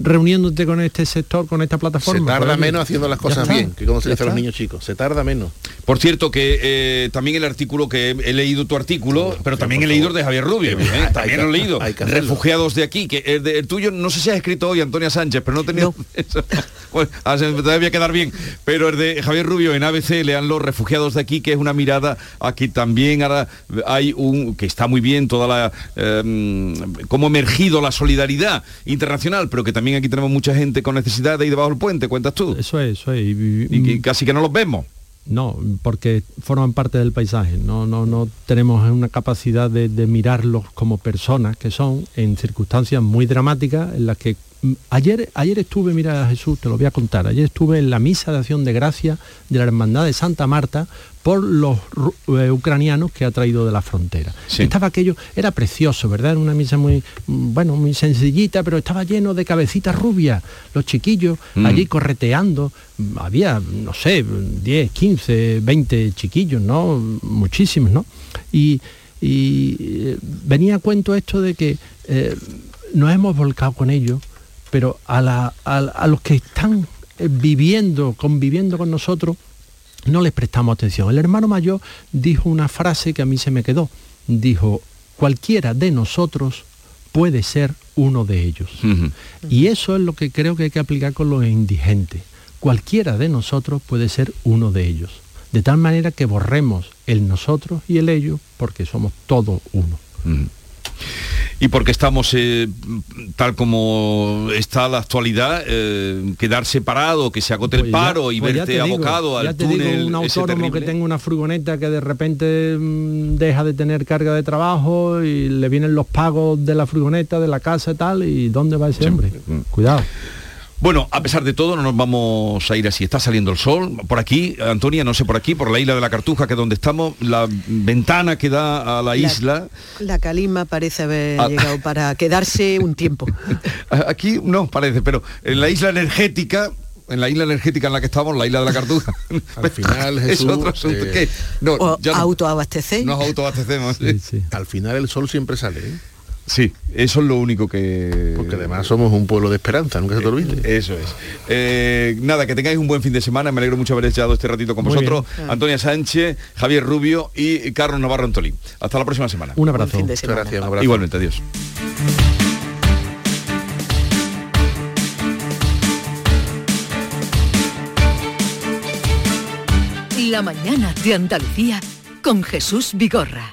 reuniéndote con este sector, con esta
Se
plataforma.
tarda
pues,
menos haciendo las cosas bien, que como se dice a los niños chicos. Se tarda menos.
Por cierto, que eh, también el artículo que he, he leído tu artículo, pero también he leído el de Javier Rubio, ¿eh? También
que-
lo he leído.
que.
Refugiados de aquí, que el, de- el tuyo no sé si has escrito hoy Antonia Sánchez, pero no he tenido eso. Bueno, ah, se- todavía voy a quedar bien. Pero el de Javier Rubio en ABC, lean los refugiados de aquí, que es una mirada aquí también ahora hay un que está muy bien toda la eh, cómo ha emergido la solidaridad internacional, pero que también aquí tenemos mucha gente con necesidad de ir debajo del puente, cuentas tú.
Eso es, eso es. Y,
Y que casi que no los vemos.
No, porque forman parte del paisaje. No, no, no tenemos una capacidad de, de mirarlos como personas que son en circunstancias muy dramáticas en las que mm, ayer, ayer estuve, mira Jesús, te lo voy a contar, ayer estuve en la misa de acción de gracia de la Hermandad de Santa Marta por los eh, ucranianos que ha traído de la frontera. Estaba aquello, era precioso, ¿verdad? Era una misa muy, mm, bueno, muy sencillita, pero estaba lleno de cabecitas rubias, los chiquillos
Mm.
allí correteando, Mm, había, no sé, 10, 15, 20 chiquillos, ¿no? Muchísimos, ¿no? Y, y, eh, venía a cuento esto de que eh, nos hemos volcado con ellos, pero a, la- a- a los que están eh, viviendo, conviviendo con nosotros, no les prestamos atención. El hermano mayor dijo una frase que a mí se me quedó. Dijo, cualquiera de nosotros puede ser uno de ellos. Y eso es lo que creo que hay que aplicar con los indigentes. Cualquiera de nosotros puede ser uno de ellos. De tal manera que borremos el nosotros y el ellos porque somos todos uno.
Y porque estamos, eh, tal como está la actualidad, eh, quedar separado, que se agote el
Pues ya-
paro y
pues ya
verte
digo,
abocado
ya
al
digo,
túnel
un autónomo que tenga una furgoneta que de repente mm, deja de tener carga de trabajo y le vienen los pagos de la furgoneta, de la casa y tal, ¿y dónde va ese hombre? Cuidado.
Bueno, a pesar de todo, no nos vamos a ir así. Está saliendo el sol. Por aquí, Antonia, no sé por aquí, por la isla de la Cartuja, que es donde estamos, la ventana que da a la isla.
La calima parece haber
Ah.
llegado para quedarse un tiempo.
Aquí no parece, pero en la isla energética, en la isla energética en la que estamos, la isla de la Cartuja.
Al final,
es
Jesús,
otro asunto.
eh,
¿Qué? No, ya no-
autoabastecer.
nos autoabastecemos.
Al final el sol siempre sale. ¿eh?
Sí, eso es lo único que...
Porque además somos un pueblo de esperanza, nunca se te olvide.
Eso es. Eh, nada, que tengáis un buen fin de semana. Me alegro mucho haber echado este ratito con
Muy
vosotros.
bien.
Antonia Sánchez, Javier Rubio y Carlos Navarro Antolín. Hasta la próxima semana.
Un abrazo.
Buen fin de semana.
Gracias, un abrazo.
Igualmente, adiós.
La mañana de Andalucía con Jesús Vigorra.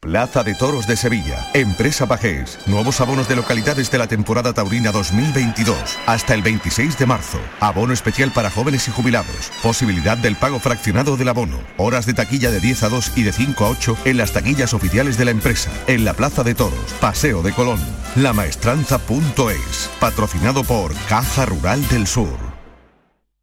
Plaza de Toros de Sevilla. Empresa Pajés. Nuevos abonos de localidades de la temporada taurina 2022. Hasta el 26 de marzo. Abono especial para jóvenes y jubilados. Posibilidad del pago fraccionado del abono. Horas de taquilla de 10 a 2 y de 5 a 8 en las taquillas oficiales de la empresa. En la Plaza de Toros. Paseo de Colón. Lamaestranza.es. Patrocinado por Caja Rural del Sur.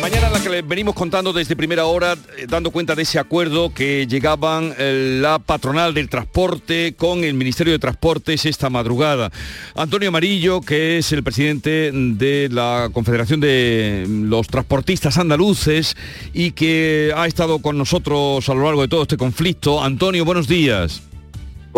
Mañana la que les venimos contando desde primera hora, eh, dando cuenta de ese acuerdo que llegaban eh, la patronal del transporte con el Ministerio de Transportes esta madrugada. Antonio Amarillo, que es el presidente de la Confederación de los Transportistas Andaluces y que ha estado con nosotros a lo largo de todo este conflicto. Antonio, buenos días.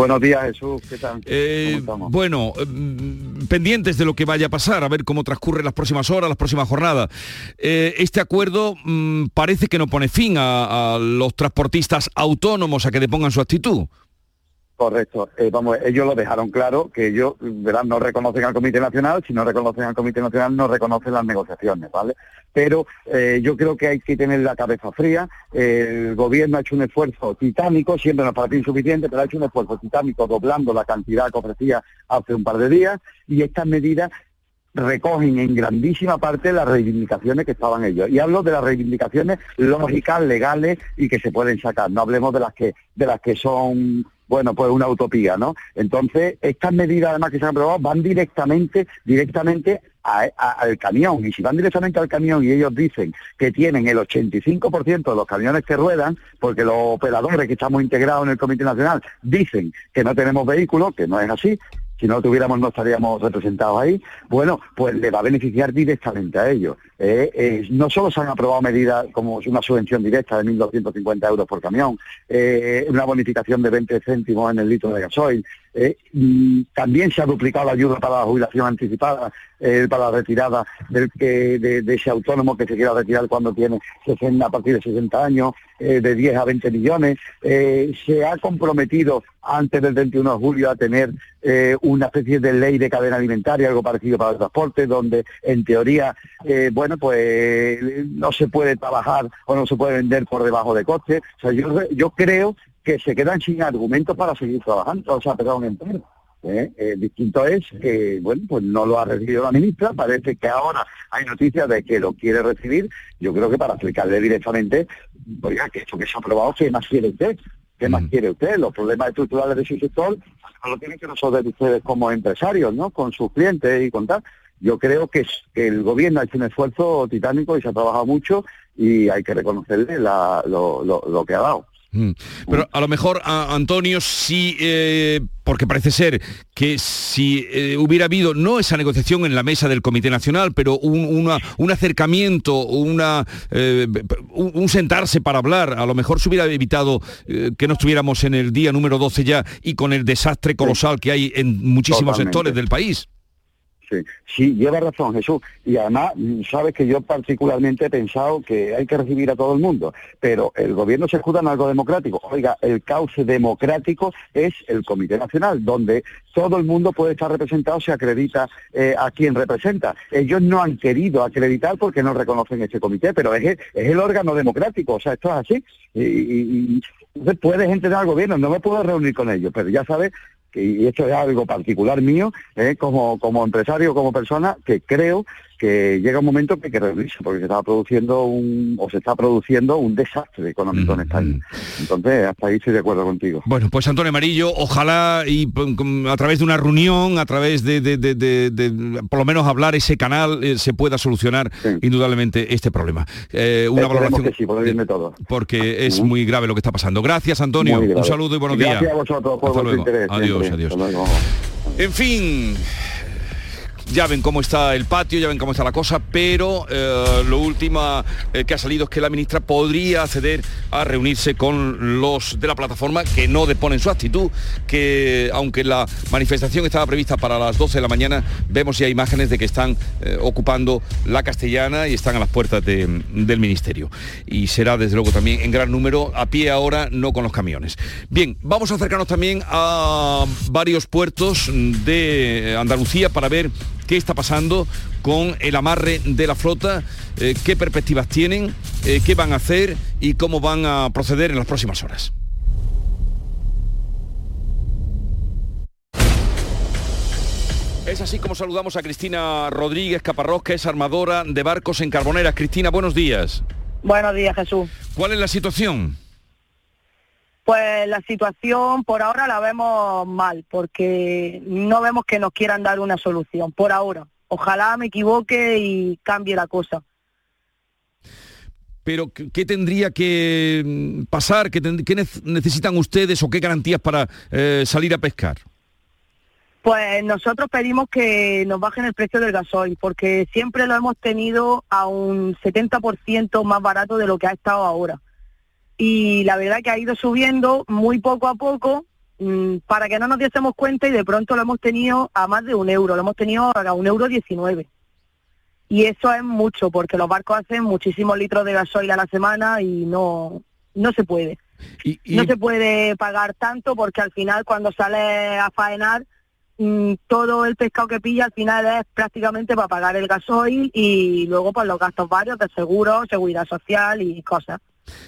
Buenos días, Jesús. ¿Qué tal?
Eh, bueno, mm, pendientes de lo que vaya a pasar, a ver cómo transcurren las próximas horas, las próximas jornadas. Eh, este acuerdo mm, parece que no pone fin a, a los transportistas autónomos a que depongan su actitud.
Correcto. Eh, vamos, ellos lo dejaron claro que ellos, verán, no reconocen al Comité Nacional, si no reconocen al Comité Nacional no reconocen las negociaciones, ¿vale? Pero eh, yo creo que hay que tener la cabeza fría. el gobierno ha hecho un esfuerzo titánico, siempre nos parece insuficiente, pero ha hecho un esfuerzo titánico doblando la cantidad que ofrecía hace un par de días y estas medidas recogen en grandísima parte las reivindicaciones que estaban ellos. Y hablo de las reivindicaciones lógicas, legales y que se pueden sacar. No hablemos de las que, de las que son bueno, pues una utopía, ¿no? Entonces, estas medidas además que se han aprobado van directamente, directamente al camión. Y si van directamente al camión y ellos dicen que tienen el 85% de los camiones que ruedan, porque los operadores que estamos integrados en el Comité Nacional dicen que no tenemos vehículos, que no es así, si no lo tuviéramos no estaríamos representados ahí, bueno, pues le va a beneficiar directamente a ellos. Eh, eh, no solo se han aprobado medidas como una subvención directa de 1.250 euros por camión, eh, una bonificación de 20 céntimos en el litro de gasoil, también se ha duplicado la ayuda para la jubilación anticipada, para la retirada del que, de, ese autónomo que se quiera retirar cuando tiene 60, a partir de 60 años, de 10 a 20 millones. se ha comprometido antes del 21 de julio a tener una especie de ley de cadena alimentaria, algo parecido para el transporte, donde en teoría, bueno, pues no se puede trabajar o no se puede vender por debajo de coste. O sea, yo, yo creo que se quedan sin argumentos para seguir trabajando, o sea, perdón, empleo. ¿eh? Eh, distinto es que, bueno, pues no lo ha recibido la ministra, parece que ahora hay noticias de que lo quiere recibir, yo creo que para explicarle directamente, oiga, que esto que se ha aprobado, ¿qué más quiere usted? ¿Qué más quiere usted? Los problemas estructurales de su sector lo tienen que resolver ustedes como empresarios, ¿no? Con sus clientes y con tal yo creo que, el gobierno ha hecho un esfuerzo titánico y se ha trabajado mucho y hay que reconocerle lo, que ha dado.
Mm. Pero a lo mejor, Antonio, sí, eh, porque parece ser que si eh, hubiera habido, no esa negociación en la mesa del Comité Nacional, pero un, un acercamiento, una, eh, un, sentarse para hablar, a lo mejor se hubiera evitado que no estuviéramos en el día número 12 ya y con el desastre colosal que hay en muchísimos sectores del país.
Sí, sí, lleva razón Jesús. Y además, sabes que yo particularmente he pensado que hay que recibir a todo el mundo, pero el gobierno se escuda en algo democrático. Oiga, el cauce democrático es el Comité Nacional, donde todo el mundo puede estar representado, se acredita eh, a quien representa. Ellos no han querido acreditar porque no reconocen este comité, pero es, el órgano democrático, o sea, esto es así. Y, y, puedes entender al gobierno, no me puedo reunir con ellos, pero ya sabes y esto es algo particular mío, eh, como, como empresario, como persona, que creo que llega un momento que hay que reunirse, porque se está produciendo un, o se está produciendo un desastre económico en España. Entonces, hasta ahí estoy de acuerdo contigo.
Bueno, pues Antonio Amarillo, ojalá y a través de una reunión, a través de, por lo menos hablar ese canal, eh, se pueda solucionar indudablemente este problema.
Eh, una valoración que sí, por todo.
Porque es muy grave lo que está pasando. Gracias, Antonio. Un saludo y buenos días.
Gracias a vosotros por interés.
Adiós, adiós. En fin, ya ven cómo está el patio, ya ven cómo está la cosa, pero eh, lo último eh, que ha salido es que la ministra podría acceder a reunirse con los de la plataforma que no deponen su actitud, que aunque la manifestación estaba prevista para las 12 de la mañana, vemos ya imágenes de que están eh, ocupando la castellana y están a las puertas del ministerio. Y será desde luego también en gran número a pie ahora, no con los camiones. Bien, vamos a acercarnos también a varios puertos de Andalucía para ver qué está pasando con el amarre de la flota, eh, qué perspectivas tienen, eh, qué van a hacer y cómo van a proceder en las próximas horas. Es así como saludamos a Cristina Rodríguez Caparrós, que es armadora de barcos en Carboneras. Cristina, buenos días.
Buenos días, Jesús.
¿Cuál es la situación?
Pues la situación por ahora la vemos mal, porque no vemos que nos quieran dar una solución, por ahora. Ojalá me equivoque y cambie la cosa.
Pero, ¿qué tendría que mm, pasar? ¿Qué, necesitan ustedes o qué garantías para eh, salir a pescar?
Pues nosotros pedimos que nos bajen el precio del gasoil, porque siempre lo hemos tenido a un 70% más barato de lo que ha estado ahora. Y la verdad que ha ido subiendo muy poco a poco mm, para que no nos diésemos cuenta y de pronto lo hemos tenido a más de un euro, lo hemos tenido a un euro 19. Y eso es mucho, porque los barcos hacen muchísimos litros de gasoil a la semana y no, no se puede. No se puede pagar tanto porque al final cuando sale a faenar Mm, todo el pescado que pilla al final es prácticamente para pagar el gasoil y luego pues los gastos varios de seguro, seguridad social y cosas.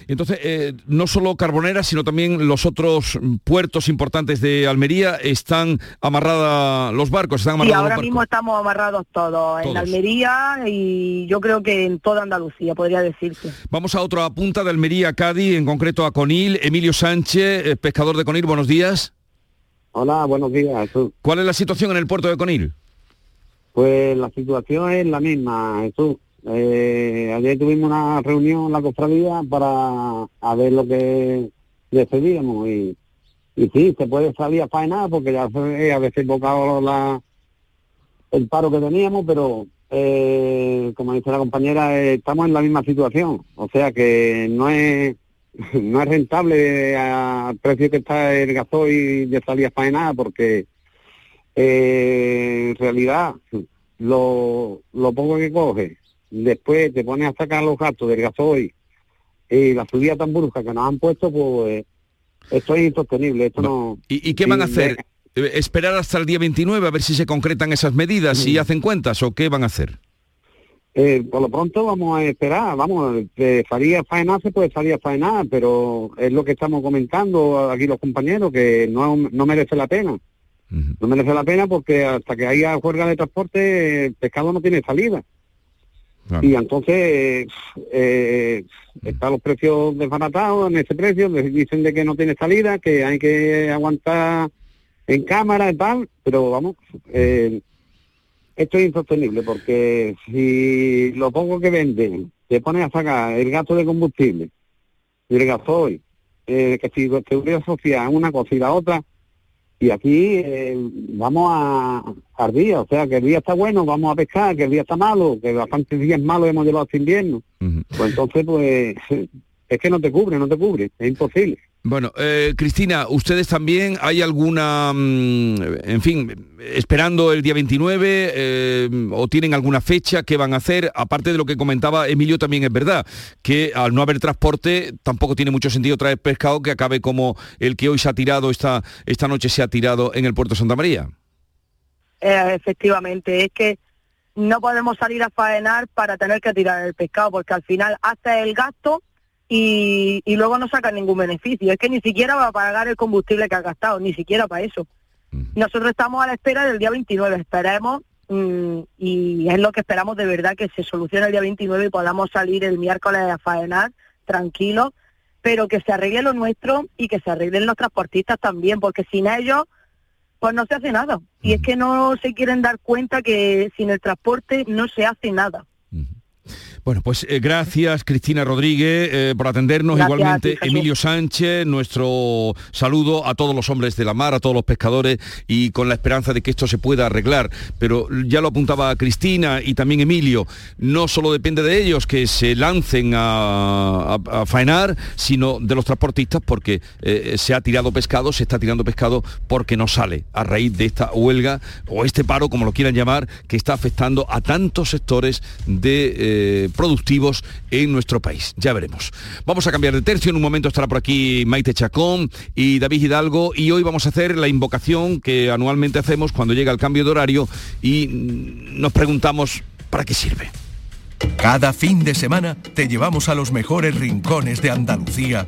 Entonces, eh, no solo Carbonera, sino también los otros puertos importantes de Almería están amarrados los barcos. Están
amarrados ahora mismo estamos amarrados todos, en Almería y yo creo que en toda Andalucía, podría decirse.
Vamos a otra punta de Almería, Cádiz, en concreto a Conil. Emilio Sánchez, eh, pescador de Conil, buenos días.
Hola, buenos días.
¿Cuál es la situación en el puerto de Conil?
Pues la situación es la misma, Jesús. Eh, ayer tuvimos una reunión en la cofradía para ver lo que decidíamos y, sí, se puede salir a faenar porque ya se ha desembocado la, el paro que teníamos, pero eh, como dice la compañera, eh, estamos en la misma situación. O sea que no es no es rentable al precio que está el gasoil de salir a faenar porque eh, en realidad lo, lo poco que coge, después te pones a sacar los gastos del gasoil y la subida tan brusca que nos han puesto, pues esto es insostenible. Esto no,
¿Y, qué van a hacer? ¿Esperar hasta el día 29 a ver si se concretan esas medidas y hacen cuentas o qué van a hacer?
Eh, por lo pronto vamos a esperar, vamos, de salir a faenar se puede salir a faenar, pero es lo que estamos comentando aquí los compañeros, que no, no merece la pena. No merece la pena porque hasta que haya huelga de transporte, el pescado no tiene salida. Y entonces eh, están los precios desbaratados en ese precio, dicen de que no tiene salida, que hay que aguantar en cámara y tal, pero vamos, eh, esto es insostenible porque si lo poco que venden te pones a sacar el gasto de combustible el gasoil, eh, que si seguridad social una cosa y la otra, y aquí eh, vamos a, al día, o sea que el día está bueno, vamos a pescar, que el día está malo, que bastantes días malos hemos llevado este invierno. Pues entonces pues es que no te cubre, no te cubre, es imposible.
Bueno, eh, Cristina, ustedes también, ¿hay alguna, mm, en fin, esperando el día 29 eh, o tienen alguna fecha que van a hacer? Aparte de lo que comentaba Emilio, también es verdad que al no haber transporte tampoco tiene mucho sentido traer pescado que acabe como el que hoy se ha tirado, esta, esta noche se ha tirado en el puerto de Santa María.
Eh, efectivamente, es que no podemos salir a faenar para tener que tirar el pescado, porque al final hace el gasto y, luego no sacan ningún beneficio. Es que ni siquiera va a pagar el combustible que ha gastado, ni siquiera para eso. Nosotros estamos a la espera del día 29, esperemos mm, y es lo que esperamos de verdad que se solucione el día 29 y podamos salir el miércoles a faenar tranquilos, pero que se arregle lo nuestro y que se arreglen los transportistas también, porque sin ellos pues no se hace nada. Y es que no se quieren dar cuenta que sin el transporte no se hace nada.
Bueno, pues eh, gracias Cristina Rodríguez eh, por atendernos. Igualmente Emilio Sánchez, nuestro saludo a todos los hombres de la mar, a todos los pescadores y con la esperanza de que esto se pueda arreglar. Pero ya lo apuntaba Cristina y también Emilio, no solo depende de ellos que se lancen a, faenar, sino de los transportistas porque eh, se ha tirado pescado, se está tirando pescado porque no sale a raíz de esta huelga o este paro, como lo quieran llamar, que está afectando a tantos sectores de eh, productivos en nuestro país. Ya veremos. Vamos a cambiar de tercio. En un momento estará por aquí Maite Chacón y David Hidalgo y hoy vamos a hacer la invocación que anualmente hacemos cuando llega el cambio de horario y nos preguntamos ¿para qué sirve?
Cada fin de semana te llevamos a los mejores rincones de Andalucía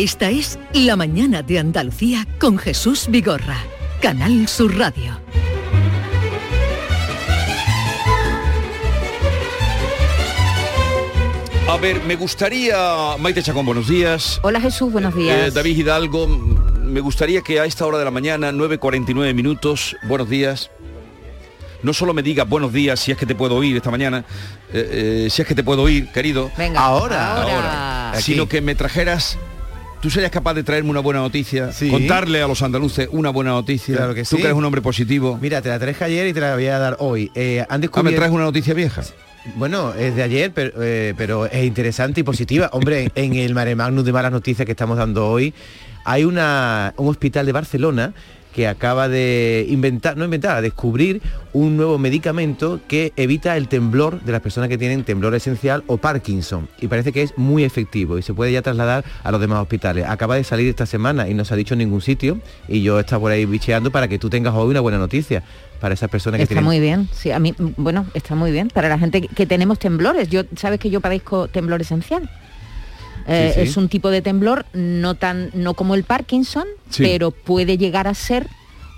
Esta es La mañana de Andalucía con Jesús Vigorra. Canal Sur Radio.
A ver, me gustaría, Maite Chacón, buenos días.
Hola Jesús, buenos días.
Eh, David Hidalgo, me gustaría que a esta hora de la mañana, 9.49 minutos, buenos días, no solo me digas buenos días si es que te puedo oír esta mañana, eh, eh, si es que te puedo oír, querido.
Venga,
Ahora,
ahora.
Sino que me trajeras... ¿Tú serías capaz de traerme una buena noticia?
Sí.
Contarle a los andaluces una buena noticia.
Claro que
Tú que eres un hombre positivo.
Mira, te la traje ayer y te la voy a dar hoy. Eh, han
Ah, me traes una noticia vieja.
Bueno, es de ayer, pero, eh, pero es interesante y positiva. Hombre, en el Mare Magnus de malas noticias que estamos dando hoy, hay una, un hospital de Barcelona que acaba de inventar, no inventar, a descubrir un nuevo medicamento que evita el temblor de las personas que tienen temblor esencial o Parkinson. Y parece que es muy efectivo y se puede ya trasladar a los demás hospitales. Acaba de salir esta semana y no se ha dicho en ningún sitio y yo estaba por ahí bicheando para que tú tengas hoy una buena noticia para esas personas que
Está
tienen...
muy bien, sí, a mí, bueno, está muy bien. Para la gente que- que tenemos temblores, yo sabes que yo padezco temblor esencial. Eh,
sí.
Es un tipo de temblor no tan, no como el Parkinson,
Sí.
pero puede llegar a ser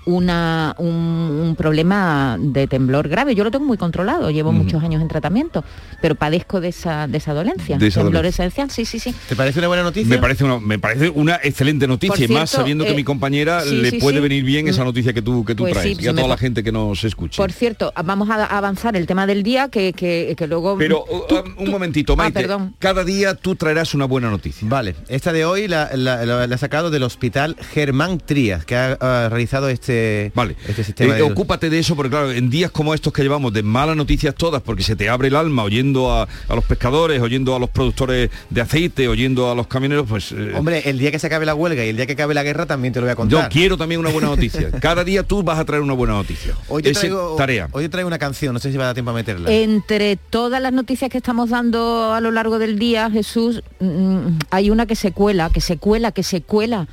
una, un, un problema de temblor grave. Yo lo tengo muy controlado, llevo muchos años en tratamiento, pero padezco de esa, de esa dolencia.
De esa
temblor esencial, sí, sí, sí.
¿Te parece una buena noticia?
Me parece una, me parece una excelente noticia y más sabiendo que
eh,
mi compañera
sí,
le
sí,
puede
sí.
venir bien esa
Mm.
noticia que tú que tú
Pues
traes y a
me
toda la gente que nos escuche.
Por cierto, vamos a avanzar el tema del día que, que, que luego...
Pero uh, um, un momentito, Maite.
Ah, perdón.
Cada día tú traerás una buena noticia.
Vale, esta de hoy la, la- la- la ha sacado del hospital Germán Trías, que ha, realizado este,
Vale.
este sistema
Eh,
de...
ocúpate de eso porque claro, en días como estos que llevamos de malas noticias todas, porque se te abre el alma oyendo a, a los pescadores, oyendo a los productores de aceite, oyendo a los camioneros, pues eh,
Hombre, el día que se acabe la huelga y el día que acabe la guerra también te lo voy a
yo
contar.
quiero también una buena noticia. Cada día tú vas a traer una buena noticia.
Hoy te,
Ese-
traigo,
tarea.
hoy te traigo una canción, no sé si va a dar tiempo a meterla.
Entre todas las noticias que estamos dando a lo largo del día, Jesús, mm, hay una que se cuela, que se cuela, que se cuela,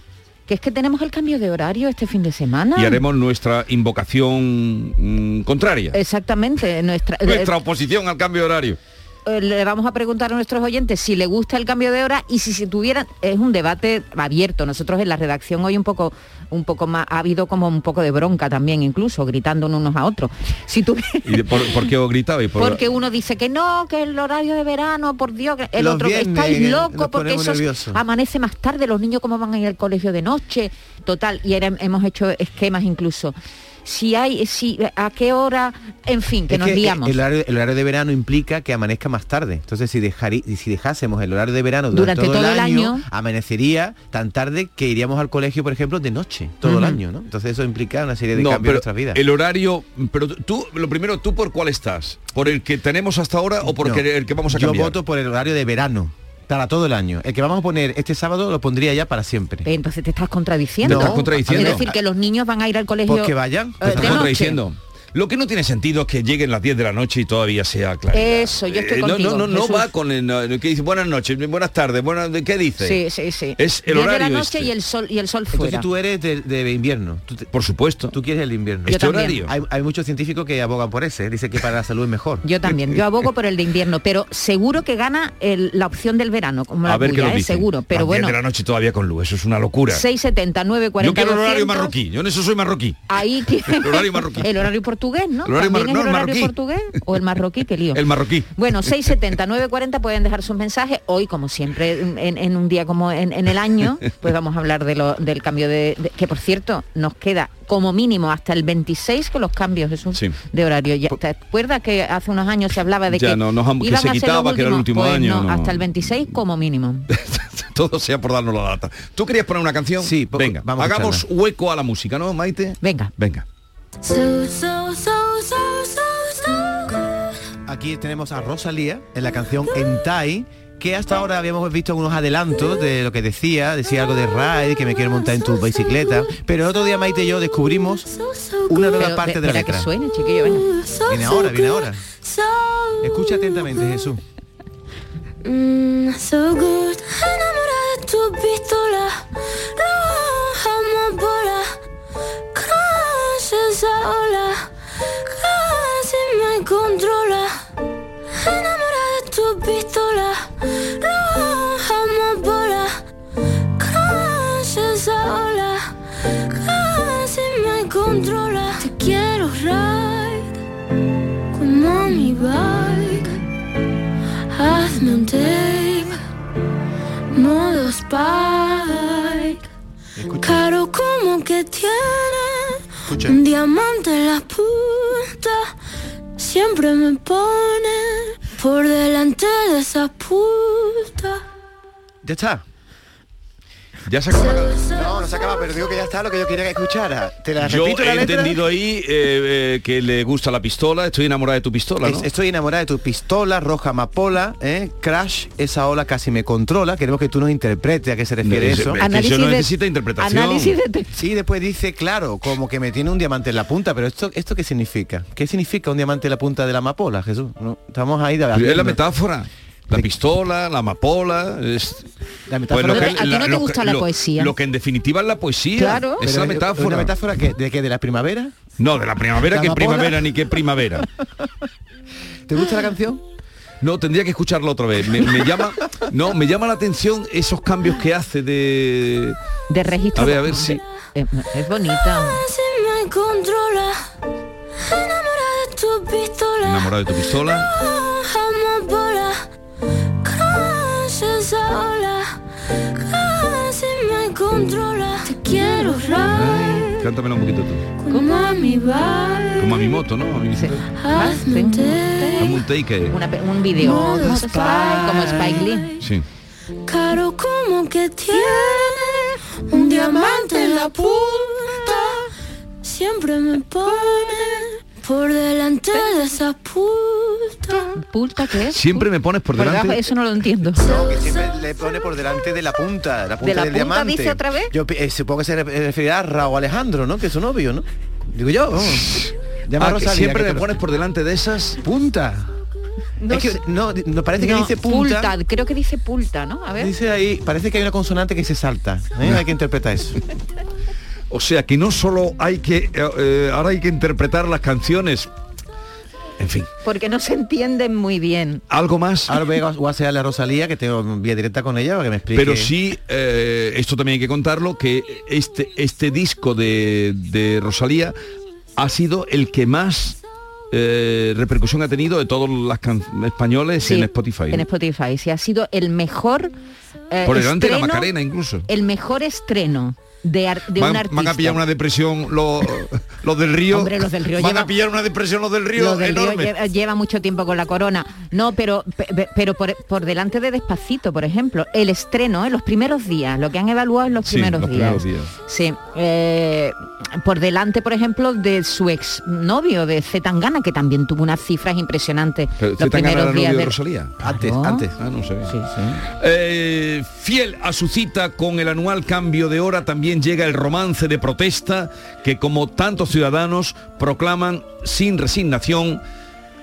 que es que tenemos el cambio de horario este fin de semana.
Y haremos nuestra invocación mm, contraria.
Exactamente, nuestra,
Nuestra oposición al cambio de horario.
Eh, le vamos a preguntar a nuestros oyentes si le gusta el cambio de hora y si se tuvieran es un debate abierto. Nosotros en la redacción hoy un poco un poco más ha habido como un poco de bronca también incluso gritándonos unos a otros. Si tuvi-
¿Y de- por, por qué os gritabais? Por-
porque uno dice que no que el horario de verano por Dios que el
Los
otro que
viernes,
estáis locos porque eso amanece más tarde los niños cómo van a ir al colegio de noche total y era- hemos hecho esquemas incluso si hay si a qué hora en fin que
Es
nos
que
liamos
el horario, el horario de verano implica que amanezca más tarde. Entonces, si, dejarí- si dejásemos el horario de verano durante, todo, el año, amanecería tan tarde que iríamos al colegio, por ejemplo, de noche, todo el año, ¿no? Entonces eso implica una serie de
No,
cambios en nuestras vidas.
el horario, pero tú, lo primero, ¿tú por cuál estás? ¿Por el que tenemos hasta ahora o por
No,
el que- vamos a
Yo
cambiar?
voto por el horario de verano. Para todo el año. El que vamos a poner este sábado lo pondría ya para siempre.
Entonces te estás contradiciendo.
Te estás contradiciendo.
Es decir, que los niños van a ir al colegio.
Pues que vayan.
eh,
Te estás contradiciendo.
noche.
Lo que no tiene sentido es que lleguen las 10 de la noche y todavía sea claro.
Eso, yo estoy
no,
contigo.
no, no, no
Jesús.
va con el, no, que dice buenas noches, buenas tardes, buenas, ¿qué dice?
Sí, sí, sí.
Es el
10
horario
de la noche
este.
y el sol y el sol
Entonces
fuera.
tú eres de, de invierno. Tú te-
Por supuesto.
Tú quieres el invierno.
Yo Este también. horario.
Hay, hay muchos científicos que abogan por ese. Dice que para la salud es mejor.
Yo también, yo abogo por el de invierno, pero seguro que gana el- la opción del verano, como la
a ver qué
tuya, ¿eh?
dicen.
seguro. Pero
Las 10
bueno,
de la noche todavía con luz, eso es una locura.
670, 940,
Yo quiero el horario
200,
marroquí, yo en eso soy marroquí.
Ahí
El horario marroquí.
el horario por- portugués, ¿no?
El horario
También
mar-
es
no,
el horario
marroquí.
portugués o el marroquí, qué lío.
El marroquí.
Bueno, 670, 940 pueden dejar sus mensajes. Hoy, como siempre, en, en un día como en, en el año, pues vamos a hablar de lo- del cambio de, de- Que, por cierto, nos queda como mínimo hasta el 26 con los cambios Jesús,
Sí.
de horario. Ya, ¿Te acuerdas que hace unos años se hablaba de
Ya
que,
no, nos han- que se quitaba, que era el último
Pues
año,
no,
no.
hasta el 26 como mínimo.
Todo sea por darnos la data. ¿Tú querías poner una canción? Sí, venga,
vamos
hagamos hueco a la música, ¿no, Maite?
Venga.
Venga.
Aquí tenemos a Rosalía en la canción Entai, que hasta ahora habíamos visto algunos adelantos de lo que decía, decía algo de ride, que me quiero montar en tu bicicleta, pero el otro día Maite y yo descubrimos una nueva
Pero
parte
de-
la
espera que
letra.
suene, chiquillo, venga.
Viene ahora, viene ahora. Escucha atentamente, Jesús.
Mm, so good, enamorada de tu pistola, roja amapola, crash esa ola, casi me controla. Enamorada de tu pistola, roja amapola, crash esa ola, casi me controla. Te quiero ride como mi bike. Hazme un tape, modo spike. Caro como que un diamante en la punta. Siempre me pone por delante de esa puta.
Ya está.
Ya se canción.
No, no se acaba, pero digo que ya está lo que yo quería que escuchara. Te la
Yo
repito la
he entendido ahí eh, eh, que le gusta la pistola, estoy enamorada de tu pistola, ¿no?
Es- Estoy enamorada de tu pistola, roja amapola, ¿eh? Crash, esa ola casi me controla. Queremos que tú nos interpretes a qué se refiere
Es-
eso.
es que Análisis eso no de- necesita interpretación. análisis de
Sí, después dice, claro, como que me tiene un diamante en la punta, pero esto, ¿esto qué significa? ¿Qué significa un diamante en la punta de la amapola, Jesús? No, estamos ahí de
Es la metáfora. La pistola, la amapola, es...
La metáfora-
Pues
¿A ti no te
lo
gusta
que-
la poesía?
Lo que en definitiva es la poesía. Esa es la metáfora.
¿Una metáfora que, de qué? ¿De la primavera?
No, de la primavera,
¿La
que
amapola?
primavera ni qué primavera.
¿Te gusta la canción?
No, tendría que escucharla otra vez. Me, me llama, no, me llama la atención esos cambios que hace de.
De registro.
A ver, a ver si.
Es, es bonita.
Enamorada de tu pistola. Crash esa ola, casi me controla. Te quiero ride
Cántamela un poquito tú.
como a mi bar.
Como a mi moto, ¿no? A mi bicicleta.
Hazme un
Hazme un take.
Una un video
Modo
Spy, como Spike Lee.
Sí.
caro como que tiene un diamante en la punta. Siempre me pone por delante de esa puta.
¿Puta qué es?
Siempre me pones por
Por debajo,
delante.
eso no lo entiendo.
No, que siempre le pone por delante de la punta, la punta
la
del
punta
diamante.
dice otra vez?
Yo eh, supongo que se re- referirá a Raúl Alejandro, ¿no? Que es su novio, ¿no? Digo yo. vamos. Llama a
Ah, que
Rosalía,
siempre
que
me pones por delante de esas.
punta.
No
es que no, no, parece que dice punta.
pulta, creo que dice pulta, ¿no? A ver.
Dice ahí, parece que hay una consonante que se salta. ¿eh? Hay que interpretar eso.
O sea que no solo hay que. eh, eh, ahora hay que interpretar las canciones. En fin.
Porque no se entienden muy bien.
¿Algo más?
Ahora voy a a hacerle a Rosalía, que tengo vía directa con ella, para que me explique.
Pero sí, eh, esto también hay que contarlo, que este, este disco de, de Rosalía ha sido el que más eh, repercusión ha tenido de todos las can- españoles
Sí,
en Spotify.
En Spotify. Sí, ha sido el mejor eh,
Por delante de la Macarena incluso.
El mejor estreno de, ar- de
van,
un
van
artista.
a pillar una depresión los, los del río.
Hombre, los del Río
Van
lleva-
a pillar una depresión los del río
Lo del Río lleva, lleva mucho tiempo con la corona. No, pero pe- pe- pero por, por delante de Despacito, por ejemplo, el estreno, en los primeros días, lo que han evaluado en los
Sí,
primeros
los
días.
primeros días.
Sí, eh, por delante, por ejemplo, de su ex novio, de Zetangana, que también tuvo unas cifras impresionantes
Pero
los
Zetangana
primeros días
de Rosalía.
Antes, antes.
Ah, no sé. Eh, fiel a su cita con el anual cambio de hora, también llega el romance de protesta que como tantos ciudadanos proclaman sin resignación.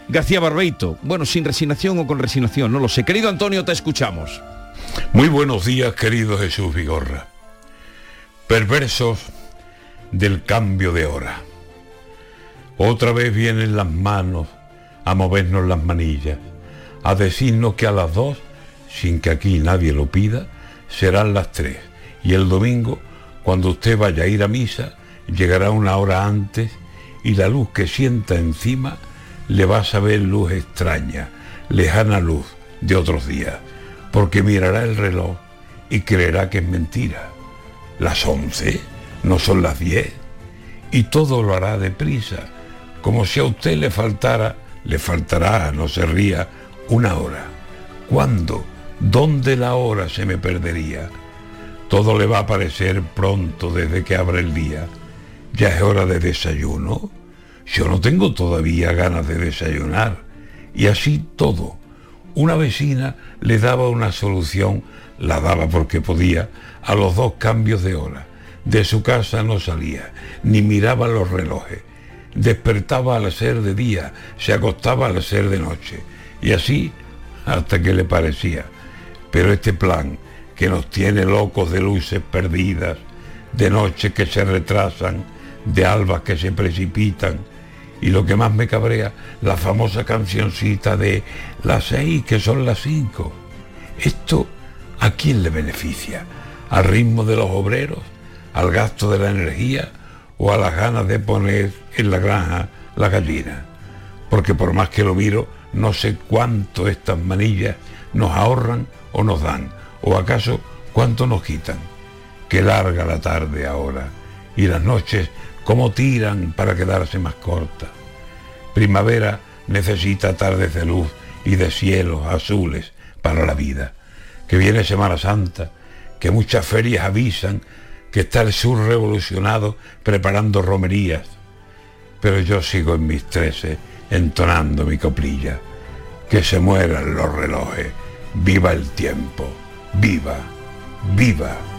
García Barbeito, bueno, sin resignación o con resignación, no lo sé. Querido Antonio, te escuchamos.
Muy buenos días, querido Jesús Vigorra. Perversos del cambio de hora. Otra vez vienen las manos a movernos las manillas, a decirnos que a las dos, sin que aquí nadie lo pida, serán las tres. Y el domingo, cuando usted vaya a ir a misa, llegará una hora antes y la luz que sienta encima le va a saber luz extraña, lejana luz de otros días, porque mirará el reloj y creerá que es mentira. Las once no son las diez y todo lo hará deprisa, como si a usted le faltara, le faltará, no se ría, una hora. ¿Cuándo? ¿Dónde la hora se me perdería? Todo le va a parecer pronto desde que abre el día. Ya es hora de desayuno. Yo no tengo todavía ganas de desayunar. Y así todo. Una vecina le daba una solución, la daba porque podía, a los dos cambios de hora. De su casa no salía, ni miraba los relojes. Despertaba al ser de día, se acostaba al ser de noche. Y así hasta que le parecía. Pero este plan, que nos tiene locos de luces perdidas, de noches que se retrasan, de albas que se precipitan, y lo que más me cabrea, la famosa cancioncita de las seis que son las cinco. Esto, ¿a quién le beneficia? ¿Al ritmo de los obreros? ¿Al gasto de la energía? ¿O a las ganas de poner en la granja la gallina? Porque por más que lo miro, no sé cuánto estas manillas nos ahorran o nos dan, o acaso cuánto nos quitan. Qué larga la tarde ahora, y las noches cómo tiran para quedarse más cortas. Primavera necesita tardes de luz y de cielos azules para la vida. Que viene Semana Santa, que muchas ferias avisan que está el sur revolucionado preparando romerías. Pero yo sigo en mis trece entonando mi coplilla. Que se mueran los relojes, viva el tiempo, viva, viva.